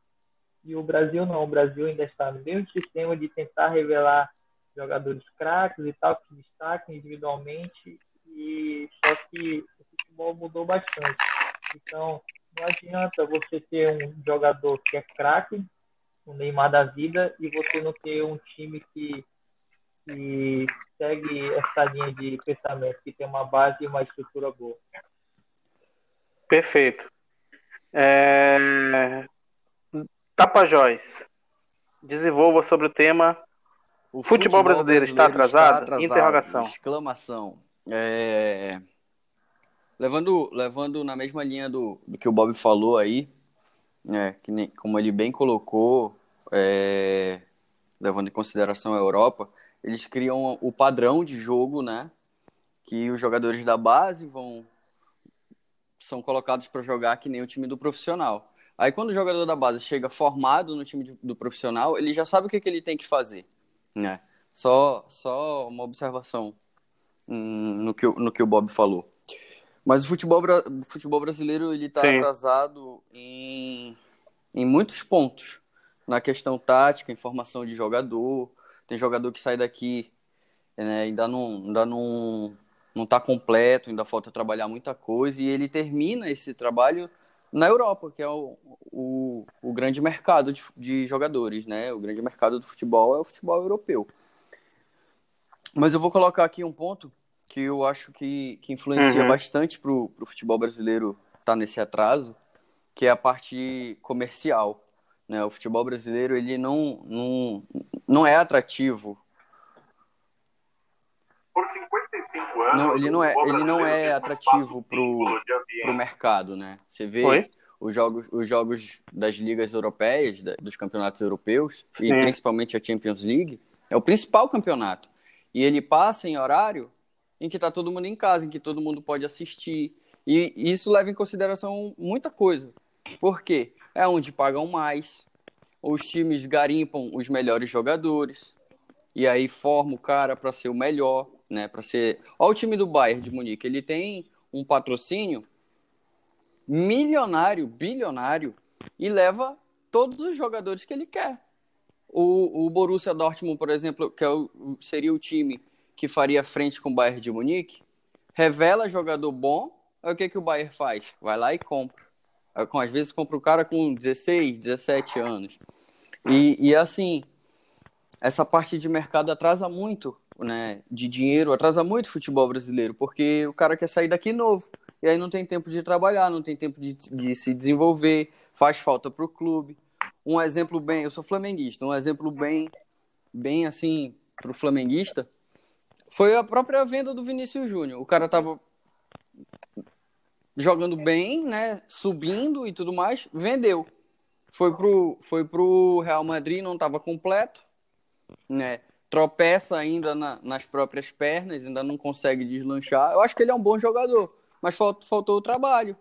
E o Brasil não, o Brasil ainda está no mesmo sistema de tentar revelar jogadores craques e tal, que destacam individualmente, e só que o futebol mudou bastante. Então, não adianta você ter um jogador que é craque, o Neymar da vida, e você não ter um time que, que segue essa linha de pensamento, que tem uma base e uma estrutura boa. Perfeito. É... Tapajós. Desenvolva sobre o tema. O Futebol brasileiro está atrasado? Interrogação. Exclamação. É, Levando, levando na mesma linha do, do que o Bob falou aí, né, que nem, como ele bem colocou, é, levando em consideração a Europa, eles criam o padrão de jogo, né? Que os jogadores da base vão são colocados para jogar que nem o time do profissional. Aí quando o jogador da base chega formado no time do profissional, ele já sabe o que, que ele tem que fazer, né? Só, só uma observação hum, no, que, no que o Bob falou. Mas o futebol, o futebol brasileiro ele está atrasado em, em muitos pontos. Na questão tática, informação de jogador. Tem jogador que sai daqui né, ainda não ainda não não está completo, ainda falta trabalhar muita coisa e ele termina esse trabalho na Europa, que é o, o, o grande mercado de, de jogadores, né? O grande mercado do futebol é o futebol europeu. Mas eu vou colocar aqui um ponto que eu acho que, que influencia Uhum. bastante para o futebol brasileiro estar nesse atraso, que é a parte comercial. Né? O futebol brasileiro ele não, não, não é atrativo. Por 55 anos, Não, ele não é, o ele não é atrativo ambiente. pro mercado, né? Você vê Oi? os jogos, os jogos das ligas europeias, dos campeonatos europeus, e Sim. principalmente a Champions League, é o principal campeonato. E ele passa em horário em que está todo mundo em casa, em que todo mundo pode assistir. E isso leva em consideração muita coisa. Por quê? É onde pagam mais, os times garimpam os melhores jogadores, e aí forma o cara para ser o melhor, né? Para ser. Olha o time do Bayern de Munique, ele tem um patrocínio milionário, bilionário, e leva todos os jogadores que ele quer. O, o Borussia Dortmund, por exemplo, que é o- seria o time que faria frente com o Bayern de Munique, revela jogador bom, aí o que, que o Bayern faz? Vai lá e compra. Aí, com- Às vezes compra o cara com 16, 17 anos. E, e assim, essa parte de mercado atrasa muito, né? De dinheiro, atrasa muito o futebol brasileiro, porque o cara quer sair daqui novo. E aí não tem tempo de trabalhar, não tem tempo de, de se desenvolver, faz falta pro clube. Um exemplo bem, eu sou flamenguista, um exemplo bem, bem assim, pro flamenguista, foi a própria venda do Vinícius Júnior. O cara tava jogando bem, né? Subindo e tudo mais, vendeu. Foi pro, foi pro Real Madrid, não estava completo, né? Tropeça ainda na, nas próprias pernas, ainda não consegue deslanchar. Eu acho que ele é um bom jogador, mas faltou, faltou o trabalho.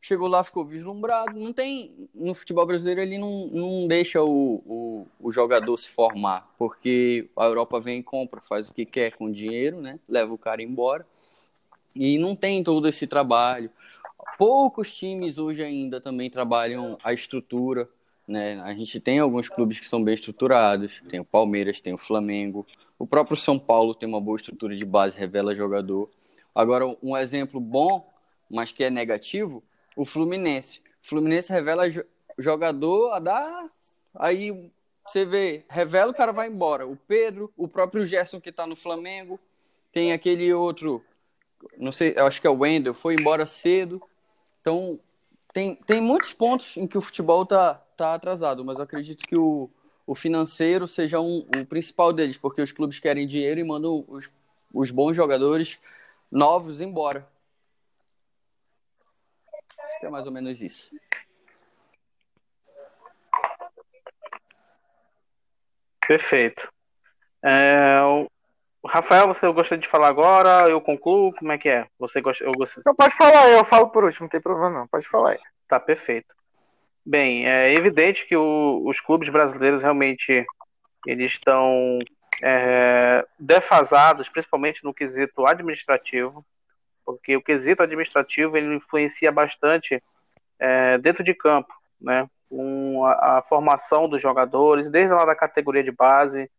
Chegou lá, ficou vislumbrado. Não tem. No futebol brasileiro, ele não, não deixa o, o, o jogador se formar, porque a Europa vem e compra, faz o que quer com dinheiro, né? Leva o cara embora. E não tem todo esse trabalho. Poucos times hoje ainda também trabalham a estrutura, né? A gente tem alguns clubes que são bem estruturados, tem o Palmeiras, tem o Flamengo, o próprio São Paulo tem uma boa estrutura de base, revela jogador. Agora, um exemplo bom, mas que é negativo, o Fluminense. O Fluminense revela jogador a dar. Aí você vê, revela o cara vai embora. O Pedro, o próprio Gerson que tá no Flamengo, tem aquele outro, não sei, acho que é o Wendel, foi embora cedo. Então, tem, tem muitos pontos em que o futebol tá, tá atrasado, mas eu acredito que o, o financeiro seja um, o principal deles, porque os clubes querem dinheiro e mandam os, os bons jogadores novos embora. Acho que é mais ou menos isso. Perfeito. É, Rafael, você gostaria de falar agora? Eu concluo? Como é que é? Você gosta? Eu gosto. Não pode falar, eu falo por último, não tem problema não. Pode falar aí. Tá perfeito. Bem, é evidente que o, os clubes brasileiros realmente eles estão é, defasados, principalmente no quesito administrativo porque o quesito administrativo ele influencia bastante é, dentro de campo, né? Com a, a, formação dos jogadores, desde lá da categoria de base,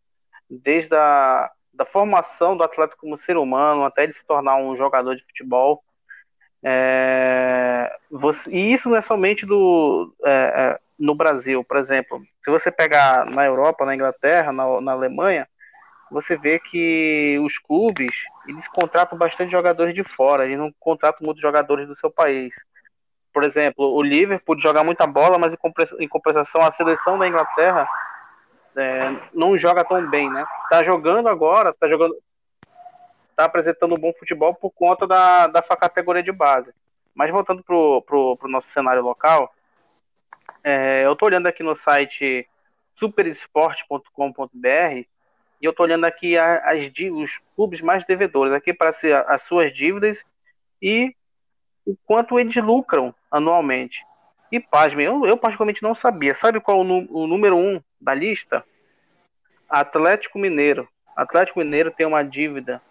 desde a da formação do atleta como ser humano, até ele se tornar um jogador de futebol. É, você, e isso não é somente do, é, é no Brasil, por exemplo. Se você pegar na Europa, na Inglaterra, na, na Alemanha, você vê que os clubes eles contratam bastante jogadores de fora, eles não contratam muitos jogadores do seu país. Por exemplo, o Liverpool joga muita bola, mas em compensação a seleção da Inglaterra é, não joga tão bem, né? Tá jogando agora, tá jogando, tá apresentando um bom futebol por conta da, da sua categoria de base. Mas voltando pro, pro, pro nosso cenário local, é, eu tô olhando aqui no site superesport.com.br e eu estou olhando aqui as, os clubes mais devedores, aqui para as suas dívidas e o quanto eles lucram anualmente. E pasmem, eu, eu particularmente não sabia. Sabe qual o, o número um da lista? Atlético Mineiro. Atlético Mineiro tem uma dívida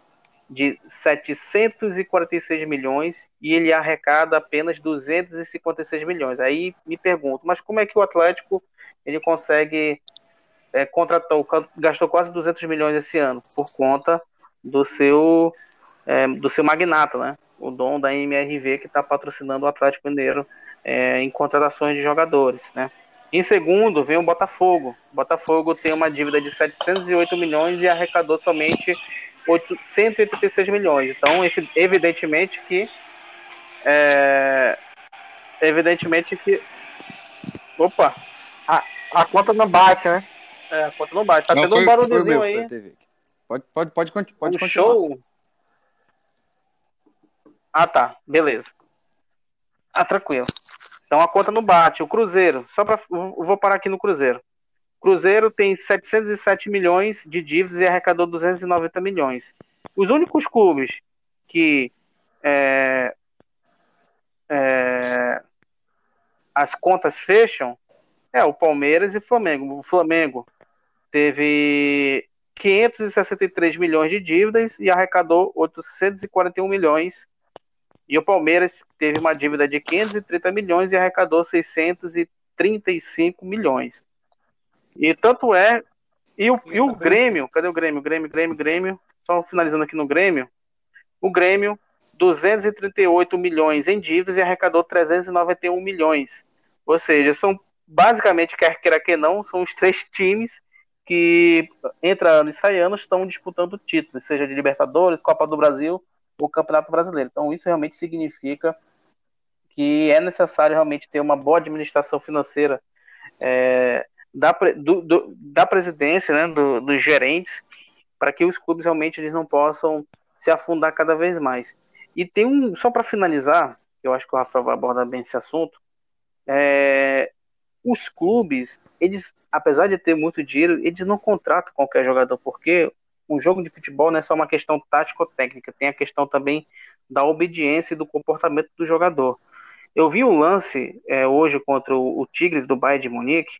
de 746 milhões e ele arrecada apenas 256 milhões. Aí me pergunto, mas como é que o Atlético ele consegue é, contratou, gastou quase 200 milhões esse ano por conta do seu é, do seu magnata, né? O dom da MRV que está patrocinando o Atlético Mineiro é, em contratações de jogadores, né? Em segundo vem o Botafogo. O Botafogo tem uma dívida de 708 milhões e arrecadou somente 186 milhões. Então, evidentemente que é, evidentemente que opa, a, a conta não bate, né? É, a conta não bate. Tá não, tendo foi, um barulhozinho aí. Pode, pode, pode, pode, pode um continuar. Show. Ah, tá. Beleza. Ah, tranquilo. Então a conta não bate. O Cruzeiro, só para vou parar aqui no Cruzeiro. Cruzeiro tem 707 milhões de dívidas e arrecadou 290 milhões. Os únicos clubes que é, é, as contas fecham é o Palmeiras e o Flamengo. O Flamengo teve 563 milhões de dívidas e arrecadou 841 milhões. E o Palmeiras teve uma dívida de 530 milhões e arrecadou 635 milhões. E tanto é. E o, e o Grêmio, cadê o Grêmio? Grêmio, Grêmio, Grêmio. Só finalizando aqui no Grêmio. O Grêmio, 238 milhões em dívidas e arrecadou 391 milhões. Ou seja, são basicamente, quer queira que não, são os três times que, entre ano e sai ano, estão disputando títulos, seja de Libertadores, Copa do Brasil ou Campeonato Brasileiro. Então, isso realmente significa que é necessário realmente ter uma boa administração financeira é, da, do, do, da presidência, né, do, dos gerentes, para que os clubes realmente eles não possam se afundar cada vez mais. E tem um, só para finalizar, eu acho que o Rafael vai abordar bem esse assunto. É, os clubes, eles, apesar de ter muito dinheiro, eles não contratam qualquer jogador, porque um jogo de futebol não é só uma questão tático-técnica, tem a questão também da obediência e do comportamento do jogador. Eu vi um lance é, hoje contra o, o, Tigres do Bayern de Munique,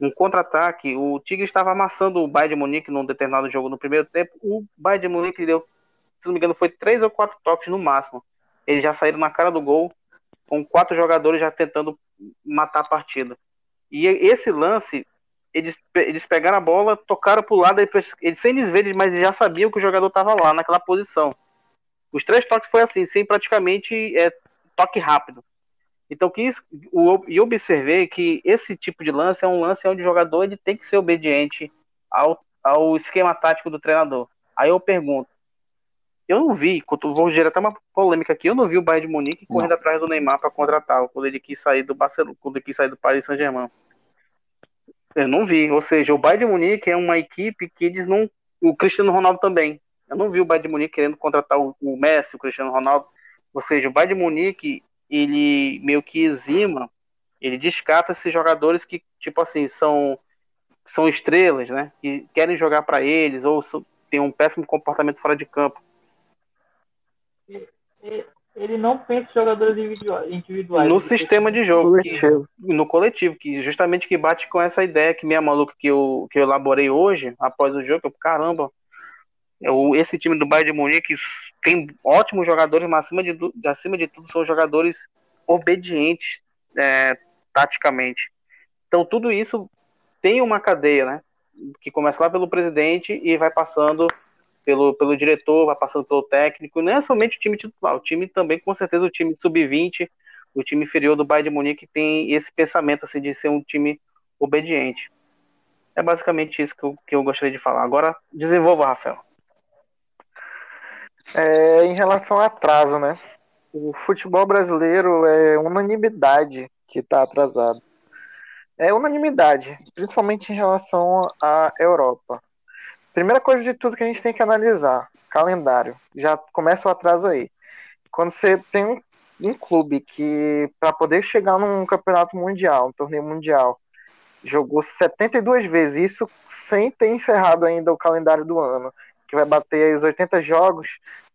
um contra-ataque, o Tigres estava amassando o Bayern de Munique num determinado jogo no primeiro tempo, o Bayern de Munique deu, se não me engano, foi três ou quatro toques no máximo. Eles já saíram na cara do gol, com quatro jogadores já tentando matar a partida. E esse lance, eles, eles pegaram a bola, tocaram pro lado, eles, sem eles verem, mas eles já sabiam que o jogador estava lá, naquela posição. Os três toques foi assim, sem praticamente é, toque rápido. Então, que isso, o, e observei que esse tipo de lance é um lance onde o jogador ele tem que ser obediente ao, ao esquema tático do treinador. Aí eu pergunto, eu não vi, vou gerar até uma polêmica aqui, eu não vi o Bayern de Munique correndo atrás do Neymar para contratar quando ele quis sair do Barcelona, quando ele quis sair do Paris Saint-Germain. Eu não vi, ou seja, o Bayern de Munique é uma equipe que eles não, o Cristiano Ronaldo também. Eu não vi o Bayern de Munique querendo contratar o, Messi, o Cristiano Ronaldo. Ou seja, o Bayern de Munique ele meio que exima, ele descarta esses jogadores que, tipo assim, são, são estrelas, né? Que querem jogar para eles ou tem um péssimo comportamento fora de campo. Ele não pensa em jogadores individuais. No sistema de jogo, coletivo. Que, no coletivo, que justamente que bate com essa ideia que minha maluca que eu, que eu elaborei hoje, após o jogo, eu, caramba, eu, esse time do Bayern de Munique tem ótimos jogadores, mas acima de, acima de tudo são jogadores obedientes é, taticamente. Então tudo isso tem uma cadeia, né? Que começa lá pelo presidente e vai passando pelo, pelo diretor, vai passando pelo técnico. Não é somente o time titular, o time também, com certeza, o time sub-20, o time inferior do Bayern de Munique tem esse pensamento assim, de ser um time obediente. É basicamente isso que eu, que eu gostaria de falar. Agora, desenvolva, Rafael. É, em relação ao atraso, né? O futebol brasileiro é unanimidade que está atrasado. É unanimidade, principalmente em relação à Europa. Primeira coisa de tudo que a gente tem que analisar, calendário. Já começa o atraso aí. Quando você tem um, um clube que, para poder chegar num campeonato mundial, um torneio mundial, jogou 72 vezes, isso sem ter encerrado ainda o calendário do ano que vai bater os 80 jogos,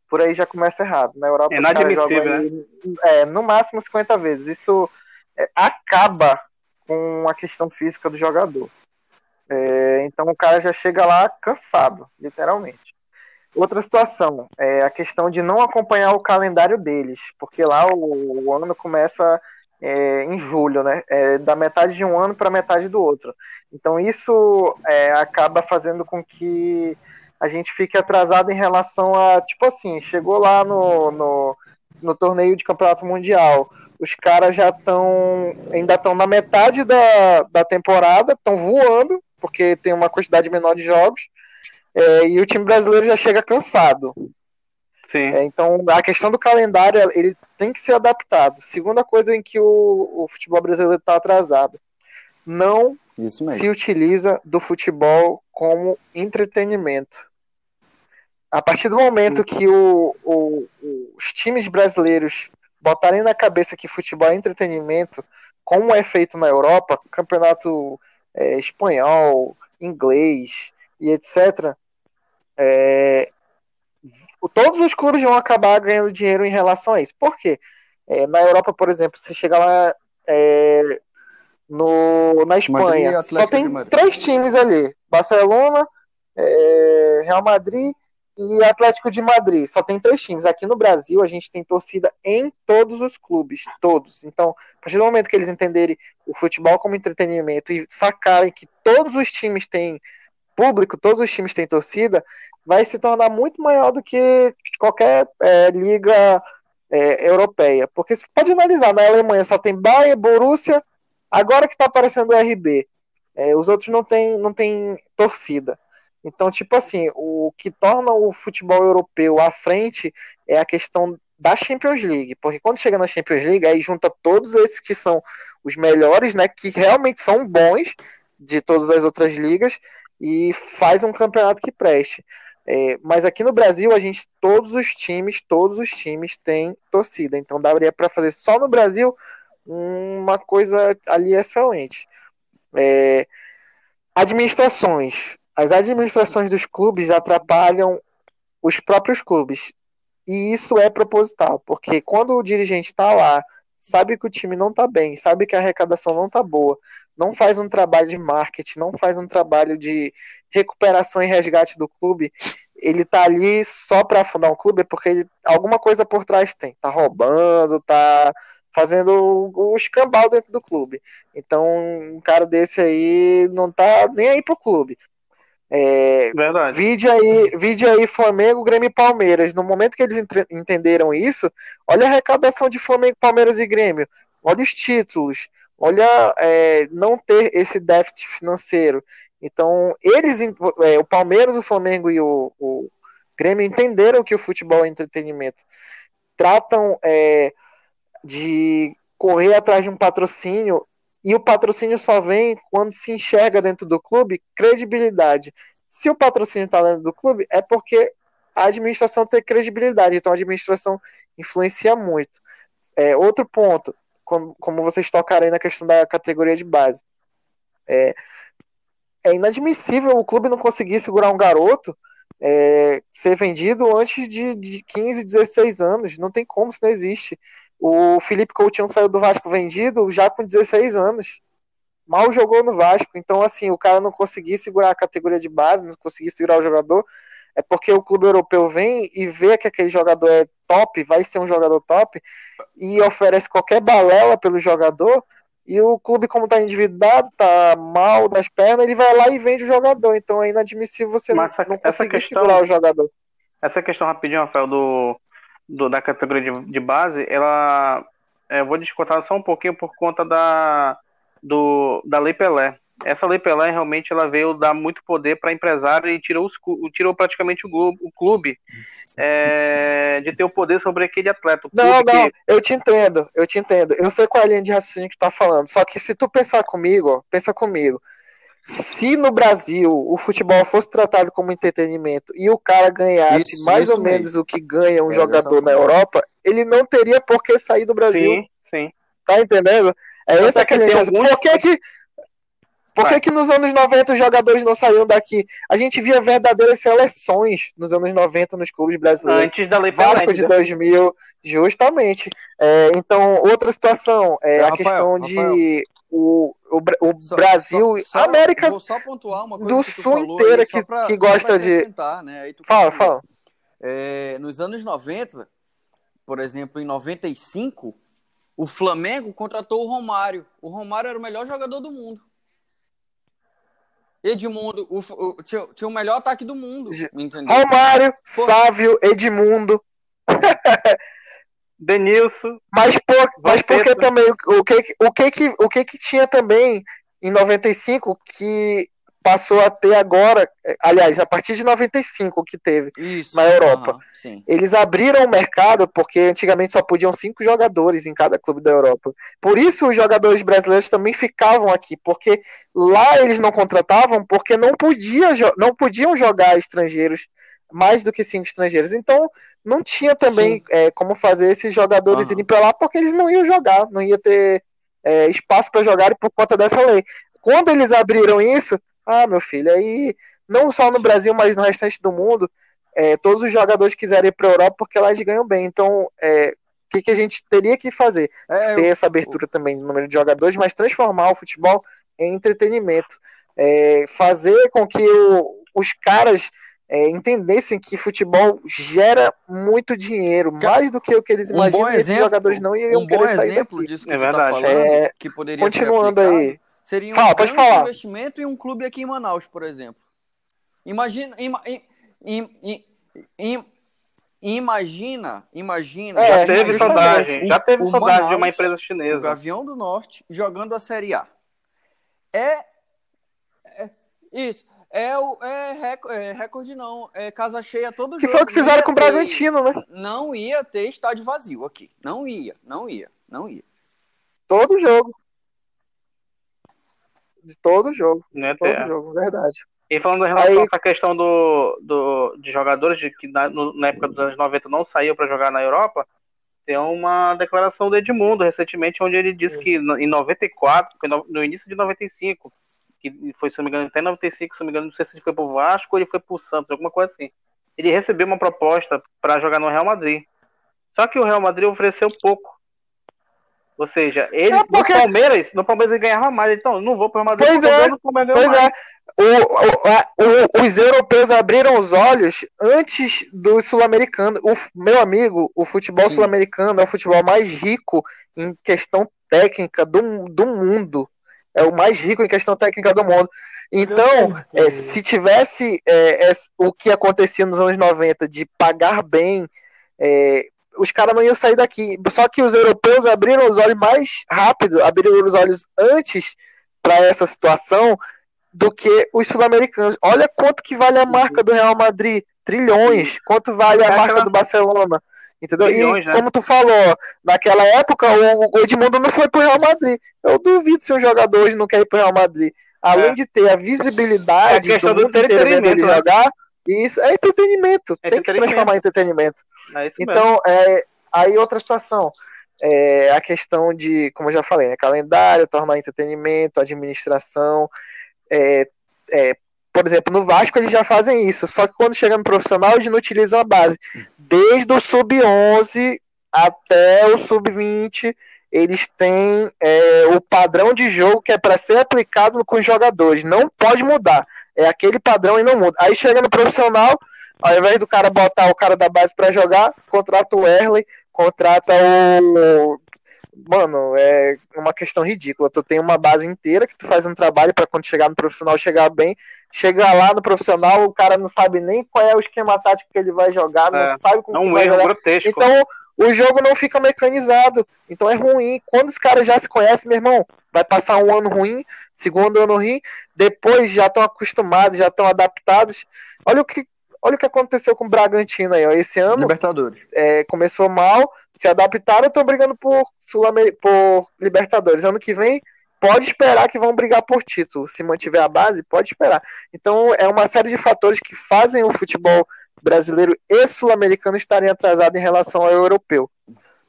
por aí já começa errado. Na Europa, é inadmissível, aí, né? É, no máximo 50 vezes. Isso é, acaba com a questão física do jogador. É, então o cara já chega lá cansado, literalmente. Outra situação é a questão de não acompanhar o calendário deles, porque lá o, o ano começa é, em julho, né? É, da metade de um ano para metade do outro. Então isso é, acaba fazendo com que a gente fique atrasado em relação a, tipo assim, chegou lá no, no, no torneio de campeonato mundial, os caras já estão, ainda estão na metade da, da temporada, estão voando, porque tem uma quantidade menor de jogos, é, e o time brasileiro já chega cansado. Sim. É, então, a questão do calendário, ele tem que ser adaptado. Segunda coisa em que o, o futebol brasileiro está atrasado, não se utiliza do futebol como entretenimento. A partir do momento que o, o, os times brasileiros botarem na cabeça que futebol é entretenimento, como é feito na Europa, campeonato é, espanhol, inglês e etc., é, todos os clubes vão acabar ganhando dinheiro em relação a isso. Por quê? É, na Europa, por exemplo, você chega lá é, no, na Espanha, só tem três times ali: Barcelona, é, Real Madrid e Atlético de Madrid. Só tem três times. Aqui no Brasil, a gente tem torcida em todos os clubes, todos. Então, a partir do momento que eles entenderem o futebol como entretenimento e sacarem que todos os times têm público, todos os times têm torcida, vai se tornar muito maior do que qualquer é, liga é, europeia. Porque você pode analisar, na Alemanha só tem Bayern, Borussia, Agora que está aparecendo o RB, é, os outros não tem, não tem torcida. Então, tipo assim, o que torna o futebol europeu à frente é a questão da Champions League, porque quando chega na Champions League, aí junta todos esses que são os melhores, né, que realmente são bons de todas as outras ligas e faz um campeonato que preste. É, mas aqui no Brasil, a gente, todos os times, todos os times têm torcida. Então daria para fazer só no Brasil uma coisa ali excelente. É, administrações. As administrações dos clubes atrapalham os próprios clubes. E isso é proposital, porque quando o dirigente está lá, sabe que o time não está bem, sabe que a arrecadação não está boa, não faz um trabalho de marketing, não faz um trabalho de recuperação e resgate do clube, ele está ali só para afundar um clube, é porque ele, alguma coisa por trás tem. Tá roubando, tá fazendo o, o escambau dentro do clube. Então, um cara desse aí não tá nem aí pro clube. É, Verdade. Vide aí, vide aí Flamengo, Grêmio e Palmeiras. No momento que eles entre- entenderam isso, olha a arrecadação de Flamengo, Palmeiras e Grêmio. Olha os títulos. Olha é, não ter esse déficit financeiro. Então, eles, é, o Palmeiras, o Flamengo e o, o Grêmio entenderam que o futebol é entretenimento. Tratam é, de correr atrás de um patrocínio e o patrocínio só vem quando se enxerga dentro do clube credibilidade. Se o patrocínio está dentro do clube, é porque a administração tem credibilidade. Então a administração influencia muito. É, outro ponto, como, como vocês tocaram aí na questão da categoria de base. É, é inadmissível o clube não conseguir segurar um garoto é, ser vendido antes de, de 15, 16 anos. Não tem como, isso não existe. O Felipe Coutinho saiu do Vasco vendido já com 16 anos. Mal jogou no Vasco. Então, assim, o cara não conseguir segurar a categoria de base, não conseguir segurar o jogador, é porque o clube europeu vem e vê que aquele jogador é top, vai ser um jogador top, e oferece qualquer balela pelo jogador. E o clube, como tá endividado, tá mal das pernas, ele vai lá e vende o jogador. Então é inadmissível você Mas essa- não essa conseguir questão- segurar o jogador. Essa questão rapidinho, Rafael, do, do- da categoria de, de base, ela. é, eu vou descontar só um pouquinho por conta da, do, da Lei Pelé. Essa Lei Pelé realmente ela veio dar muito poder para empresário e tirou, os, tirou praticamente o, glu- o clube é, de ter o poder sobre aquele atleta. Não, clube não, que- eu te entendo, eu te entendo. Eu sei qual é a linha de raciocínio que tu tá falando. Só que se tu pensar comigo, ó, pensa comigo. Se no Brasil o futebol fosse tratado como entretenimento e o cara ganhasse Isso, mais isso ou menos mesmo. o que ganha um É, jogador na. Europa, ele não teria por que sair do Brasil. Sim, sim. Tá entendendo? É essa é é a tem linha. alguns- Por que que, por que que nos anos 90 os jogadores não saíam daqui? A gente via verdadeiras seleções nos anos 90 nos clubes brasileiros. Antes da Lei. Vasco de entendeu? 2000, justamente. É, então, outra situação é a Rafael, questão de Rafael. O, o, o Só- Brasil, só- só- América Vou só pontuar uma coisa do Sul inteira que- pra- que gosta de- Né? Aí tu Fala, fala. É, nos anos 90, por exemplo, em 95, o Flamengo contratou o Romário. O Romário era o melhor jogador do mundo. Edmundo, o, o- tinha, tinha o melhor ataque do mundo, entendeu? Romário, Sávio, Edmundo. Denilson. Mas, por, mas porque também o que, o, que, que, o que que tinha também em 95 que passou a ter agora, aliás, a partir de 95 que teve. Isso. na Europa. Eles abriram o mercado porque antigamente só podiam cinco jogadores em cada clube da Europa. Por isso os jogadores brasileiros também ficavam aqui, porque lá eles não contratavam porque não, podia, não podiam jogar estrangeiros, mais do que cinco estrangeiros. Então não tinha também é, como fazer esses jogadores Aham. irem para lá porque eles não iam jogar, não ia ter é, espaço para jogar por conta dessa lei. Quando eles abriram isso, ah, meu filho, aí não só no Brasil, mas no restante do mundo, é, todos os jogadores quiserem ir para a Europa porque lá eles ganham bem. Então, é, o que, que a gente teria que fazer? É, Ter essa abertura também no número de jogadores, mas transformar o futebol em entretenimento. É, fazer com que o- os caras é, entendessem que futebol gera muito dinheiro, mais do que o que eles um imaginam. e exemplo, jogadores não iriam um bom querer sair exemplo daqui. disso que É tu verdade. tá falando, É, que poderia continuando ser aplicado, aí. seria um Fala, pode grande falar. investimento em um clube aqui em Manaus, por exemplo. Imagina, ima- im- im- im- im- imagina, imagina. É, Já teve sondagem. Já teve O sondagem de uma empresa O chinesa. Gavião do Norte jogando a Série A. É, é- isso. É, o, é, é recorde, não. É casa cheia todo Que jogo. foi o que Não fizeram ia com o ter- Bragantino, né? Não ia ter estádio vazio aqui. Não ia, não ia, não ia. Todo jogo. De todo jogo. Né, Todo Té? jogo, verdade. E falando em relação Aí- a essa questão do, do, de jogadores de que na, no- na época dos anos 90 não saiu para jogar na Europa, tem uma declaração do Edmundo recentemente, onde ele disse que no- em 94, foi no, no início de 95, que foi, se não me engano, até 95, se não me engano, não sei se ele foi pro Vasco ou ele foi pro Santos, alguma coisa assim. Ele recebeu uma proposta para jogar no Real Madrid. Só que o Real Madrid ofereceu pouco. Ou seja, ele É porque- no Palmeiras, no Palmeiras ele ganhava mais. Então, não vou pro Real Madrid Pois é, Pois mais. é. O, o- o- os europeus abriram os olhos antes dos sul-americanos. O f- meu amigo, o futebol sul-americano é o futebol mais rico em questão técnica do, do mundo. É o mais rico em questão técnica do mundo. Então, é, se tivesse é, é, o que acontecia nos anos 90 de pagar bem, é, os caras não iam sair daqui. Só que os europeus abriram os olhos mais rápido, abriram os olhos antes para essa situação do que os sul-americanos. Olha quanto que vale a marca do Real Madrid, trilhões. Quanto vale a marca do Barcelona. Entendeu? Bilhões, e né? como tu falou, naquela época o, o Edmundo não foi pro Real Madrid. Eu duvido se um jogador hoje não quer ir pro Real Madrid. Além É. de ter a visibilidade É a do do mundo inteiro vendo ele entretenimento, né? jogar, isso é entretenimento. Tem que Entretenimento. transformar em entretenimento. É. Então, é, aí outra situação. É a questão de, como eu já falei, né, calendário, tornar entretenimento, administração. é, é, por exemplo, no Vasco eles já fazem isso, só que quando chega no profissional eles não utilizam a base. Desde o sub-11 até o sub-20, eles têm é, o padrão de jogo que é para ser aplicado com os jogadores. Não pode mudar. É aquele padrão e não muda. Aí chega no profissional, ao invés do cara botar o cara da base para jogar, contrata o Erley, contrata o. Mano, é uma questão ridícula. Tu tem uma base inteira que tu faz um trabalho para quando chegar no profissional chegar bem. Chega lá no profissional, o cara não sabe nem qual é o esquema tático que ele vai jogar, não É, sabe como É que um vai erro jogar. grotesco. Então, o jogo não fica mecanizado. Então é ruim. Quando os caras já se conhecem, meu irmão, vai passar um ano ruim, segundo ano ruim, depois já estão acostumados, já estão adaptados. Olha o que, olha o que aconteceu com o Bragantino aí, ó. Esse ano Libertadores. é, começou mal, se adaptaram, estão brigando por, Sul por Libertadores. Ano que vem, pode esperar que vão brigar por título. Se mantiver a base, pode esperar. Então, é uma série de fatores que fazem o futebol brasileiro e sul-americano estarem atrasados em relação ao europeu.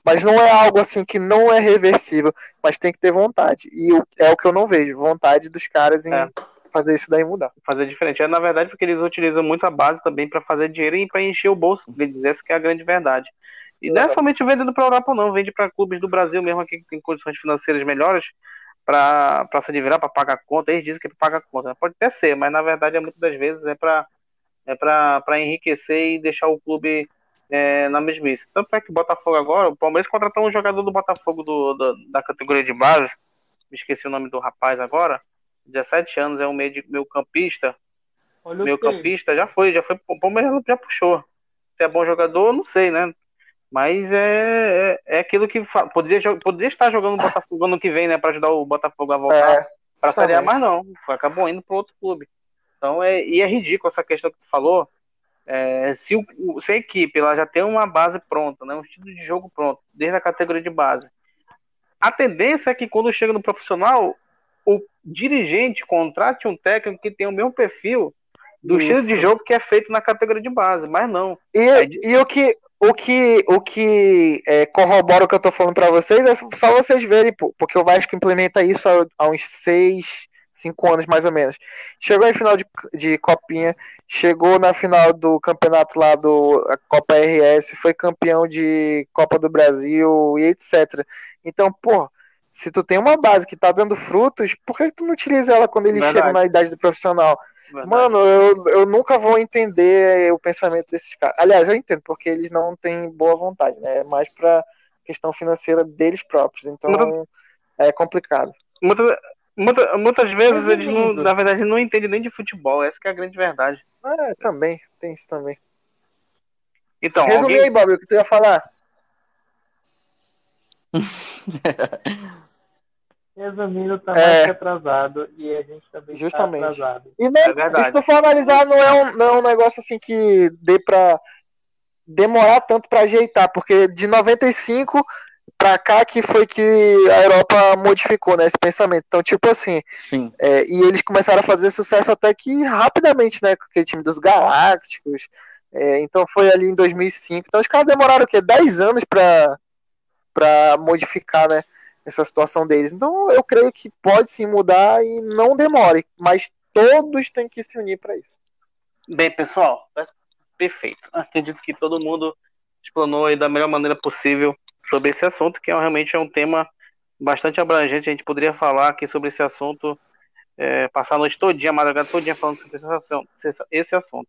Mas não é algo assim que não é reversível, mas tem que ter vontade. E é o que eu não vejo, vontade dos caras em É. fazer isso daí mudar. fazer diferente. É, na verdade, porque eles utilizam muito a base também para fazer dinheiro e para encher o bolso deles. Essa que é a grande verdade. E não é somente vendendo para a Europa, não. Vende para clubes do Brasil mesmo aqui que tem condições financeiras melhores para se admirar, para pagar conta. Eles dizem que é para pagar conta. Pode até ser, mas na verdade, muitas das vezes é para é para enriquecer e deixar o clube é, na mesmice. Tanto é que o Botafogo agora, o Palmeiras contratou um jogador do Botafogo do, do- da categoria de base. Me esqueci o nome do rapaz agora. 17 anos, é um meio, de, meio campista Olha meio campista, já foi, já foi, o Palmeiras já puxou. Se é bom jogador, não sei, né? Mas é, é, é aquilo que poderia, poderia estar jogando o Botafogo ano que vem, né? Pra ajudar o Botafogo a voltar É, pra Série A, mas não, foi, acabou indo para outro clube. Então, é, e é ridículo essa questão que tu falou. É, se, o, se a equipe ela já tem uma base pronta, né, um estilo de jogo pronto, desde a categoria de base, a tendência é que quando chega no profissional, o dirigente contrate um técnico que tem o mesmo perfil do Isso. estilo de jogo que é feito na categoria de base, mas não. E, e o que, o que, o que é, corrobora o que eu tô falando pra vocês é só vocês verem, porque o Vasco implementa isso há, uns seis, cinco anos mais ou menos. Chegou em final de, de Copinha, chegou na final do campeonato lá do Copa RS, foi campeão de Copa do Brasil e etc. Então, pô, se tu tem uma base que tá dando frutos, por que tu não utiliza ela quando ele Verdade. chega na idade do profissional? Verdade. Mano, eu, eu nunca vou entender o pensamento desses caras. Aliás, eu entendo, porque eles não têm boa vontade, né? É mais pra questão financeira deles próprios. Então, é complicado. Muita- muita- muitas vezes Resumindo. eles, não, na verdade, não entendem nem de futebol, essa que é a grande verdade. É, também, tem isso também. Então, Resumir alguém, aí, Bob, o que tu ia falar? Resumindo, tá É. mais que atrasado e a gente também Justamente. tá atrasado. E, não, É se tu for analisar, não é, um, não é um negócio assim que dê pra demorar tanto pra ajeitar, porque de 95 pra cá que foi que a Europa modificou, né, esse pensamento. Então, tipo assim, é, e eles começaram a fazer sucesso até que rapidamente, né, com aquele time dos Galácticos. É, então foi ali em 2005. Então os caras demoraram o quê? 10 anos pra, pra modificar, né, essa situação deles. Então eu creio que pode sim mudar e não demore, mas todos têm que se unir para isso. Bem, pessoal, perfeito. Acredito que todo mundo explanou aí da melhor maneira possível sobre esse assunto, que é, realmente é um tema bastante abrangente. A gente poderia falar aqui sobre esse assunto, é, passar a noite todinha, a madrugada todinha falando sobre esse assunto.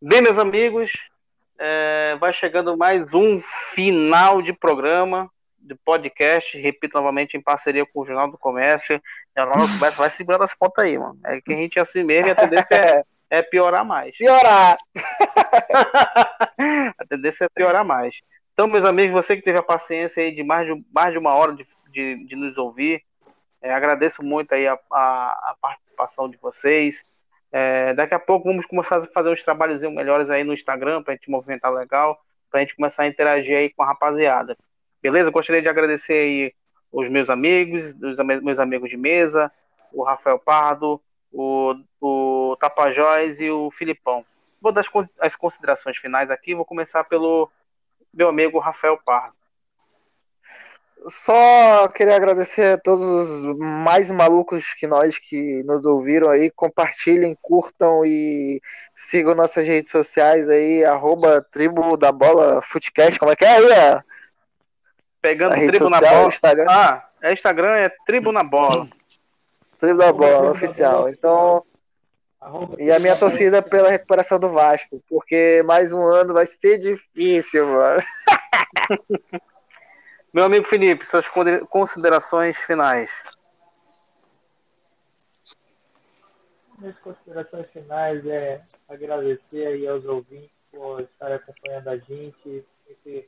Bem, meus amigos, é, vai chegando mais um final de programa, de podcast, repito novamente, em parceria com o Jornal do Comércio. O Jornal do Comércio vai segurando as pontas aí, mano. É que a gente é assim mesmo e a tendência é, é piorar mais. Piorar! a tendência é piorar mais. Então, meus amigos, você que teve a paciência aí de mais de, mais de uma hora de, de, de nos ouvir, é, agradeço muito aí a, a, a participação de vocês. É, daqui a pouco vamos começar a fazer uns trabalhos melhores aí no Instagram para a gente movimentar legal, para a gente começar a interagir aí com a rapaziada. Beleza? Gostaria de agradecer aí os meus amigos, os meus amigos de mesa, o Rafael Pardo, o, o Tapajós e o Filipão. Vou dar as, considerações finais aqui, vou começar pelo meu amigo Rafael Pardo. Só queria agradecer a todos os mais malucos que nós que nos ouviram aí. Compartilhem, curtam e sigam nossas redes sociais aí, arroba tribo da bola Footcast. Como é que é aí? Pegando a tribo social, na bola. Instagram. Ah, é Instagram, é tribo na bola. tribo da bola, oficial. Então. E a minha torcida pela recuperação do Vasco, porque mais um ano vai ser difícil, mano. Meu amigo Felipe, suas considerações finais. Minhas considerações finais é agradecer aí aos ouvintes por estarem acompanhando a gente, sempre,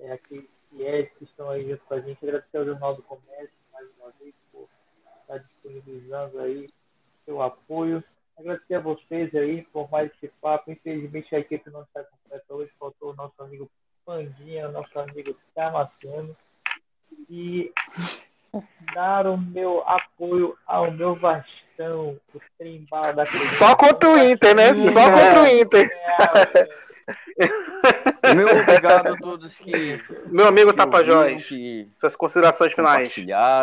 é, aqueles fiéis que estão aí junto com a gente, agradecer ao Jornal do Comércio mais uma vez por estar disponibilizando aí seu apoio. Agradecer a vocês aí por mais esse papo. Infelizmente a equipe não está completa hoje, faltou o nosso amigo Pandinha, nosso amigo Damasceno. E dar o meu apoio ao meu Vastão, o trem da Só contra o Inter, né? Só contra o Inter. Meu obrigado a todos que. Meu amigo Tapajós, suas considerações finais.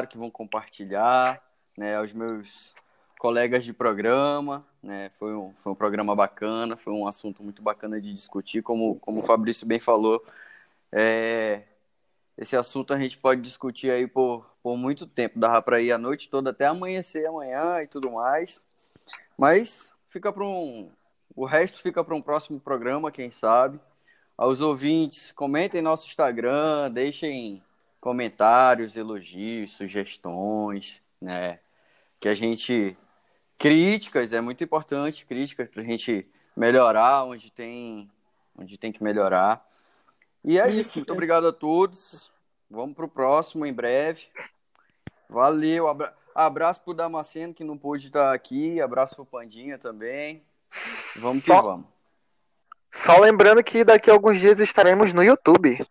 Que vão compartilhar, né? Aos meus colegas de programa, né? Foi um, foi um programa bacana, foi um assunto muito bacana de discutir, como, como o Fabrício bem falou. É, esse assunto a gente pode discutir aí por, por muito tempo, dava para ir a noite toda até amanhecer amanhã e tudo mais. Mas fica para um. O resto fica para um próximo programa, quem sabe. Aos ouvintes, comentem nosso Instagram, deixem comentários, elogios, sugestões, né? Que a gente Críticas, é muito importante, críticas para a gente melhorar onde tem, onde tem que melhorar. E é isso, muito obrigado a todos. Vamos para o próximo em breve. Valeu, abra... abraço para o Damasceno que não pôde estar aqui, abraço para o Pandinha também. Vamos só, que vamos. Só lembrando que daqui a alguns dias estaremos no YouTube.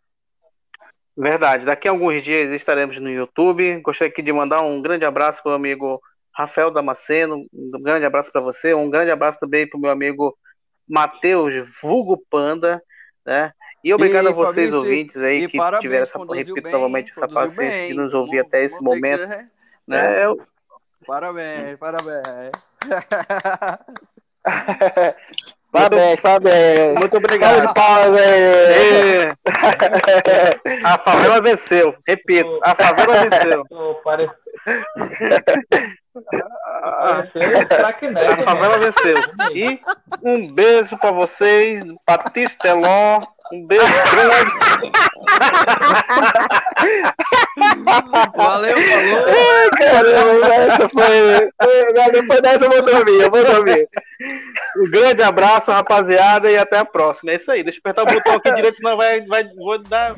Verdade, daqui a alguns dias estaremos no YouTube. Gostaria aqui de mandar um grande abraço para o amigo Rafael Damasceno, um grande abraço para você, um grande abraço também para o meu amigo Matheus Vulgo Panda, né? E obrigado e, a vocês, Fabrício, ouvintes aí, que parabéns, tiveram essa, repito bem, novamente, essa paciência bem, de nos ouvir até esse momento. Que, né? É, eu... Parabéns, parabéns. Parabéns, parabéns. Muito obrigado. Salve palmas aí. A favela venceu. Repito, a favela venceu. A favela venceu. E um beijo pra vocês, Patrícia Teló. Um beijo grande. Valeu, falou. Ai, caramba, essa foi. Depois dessa eu vou dormir, eu vou dormir. Um grande abraço, rapaziada, e até a próxima. É isso aí. Deixa eu apertar o botão aqui direito, senão vai, vai, vou dar.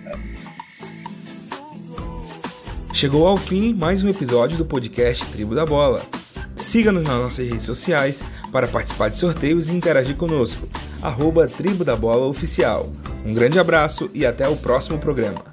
Chegou ao fim mais um episódio do podcast Tribo da Bola. Siga-nos nas nossas redes sociais para participar de sorteios e interagir conosco. Arroba Tribo da Bola Oficial. Um grande abraço e até o próximo programa.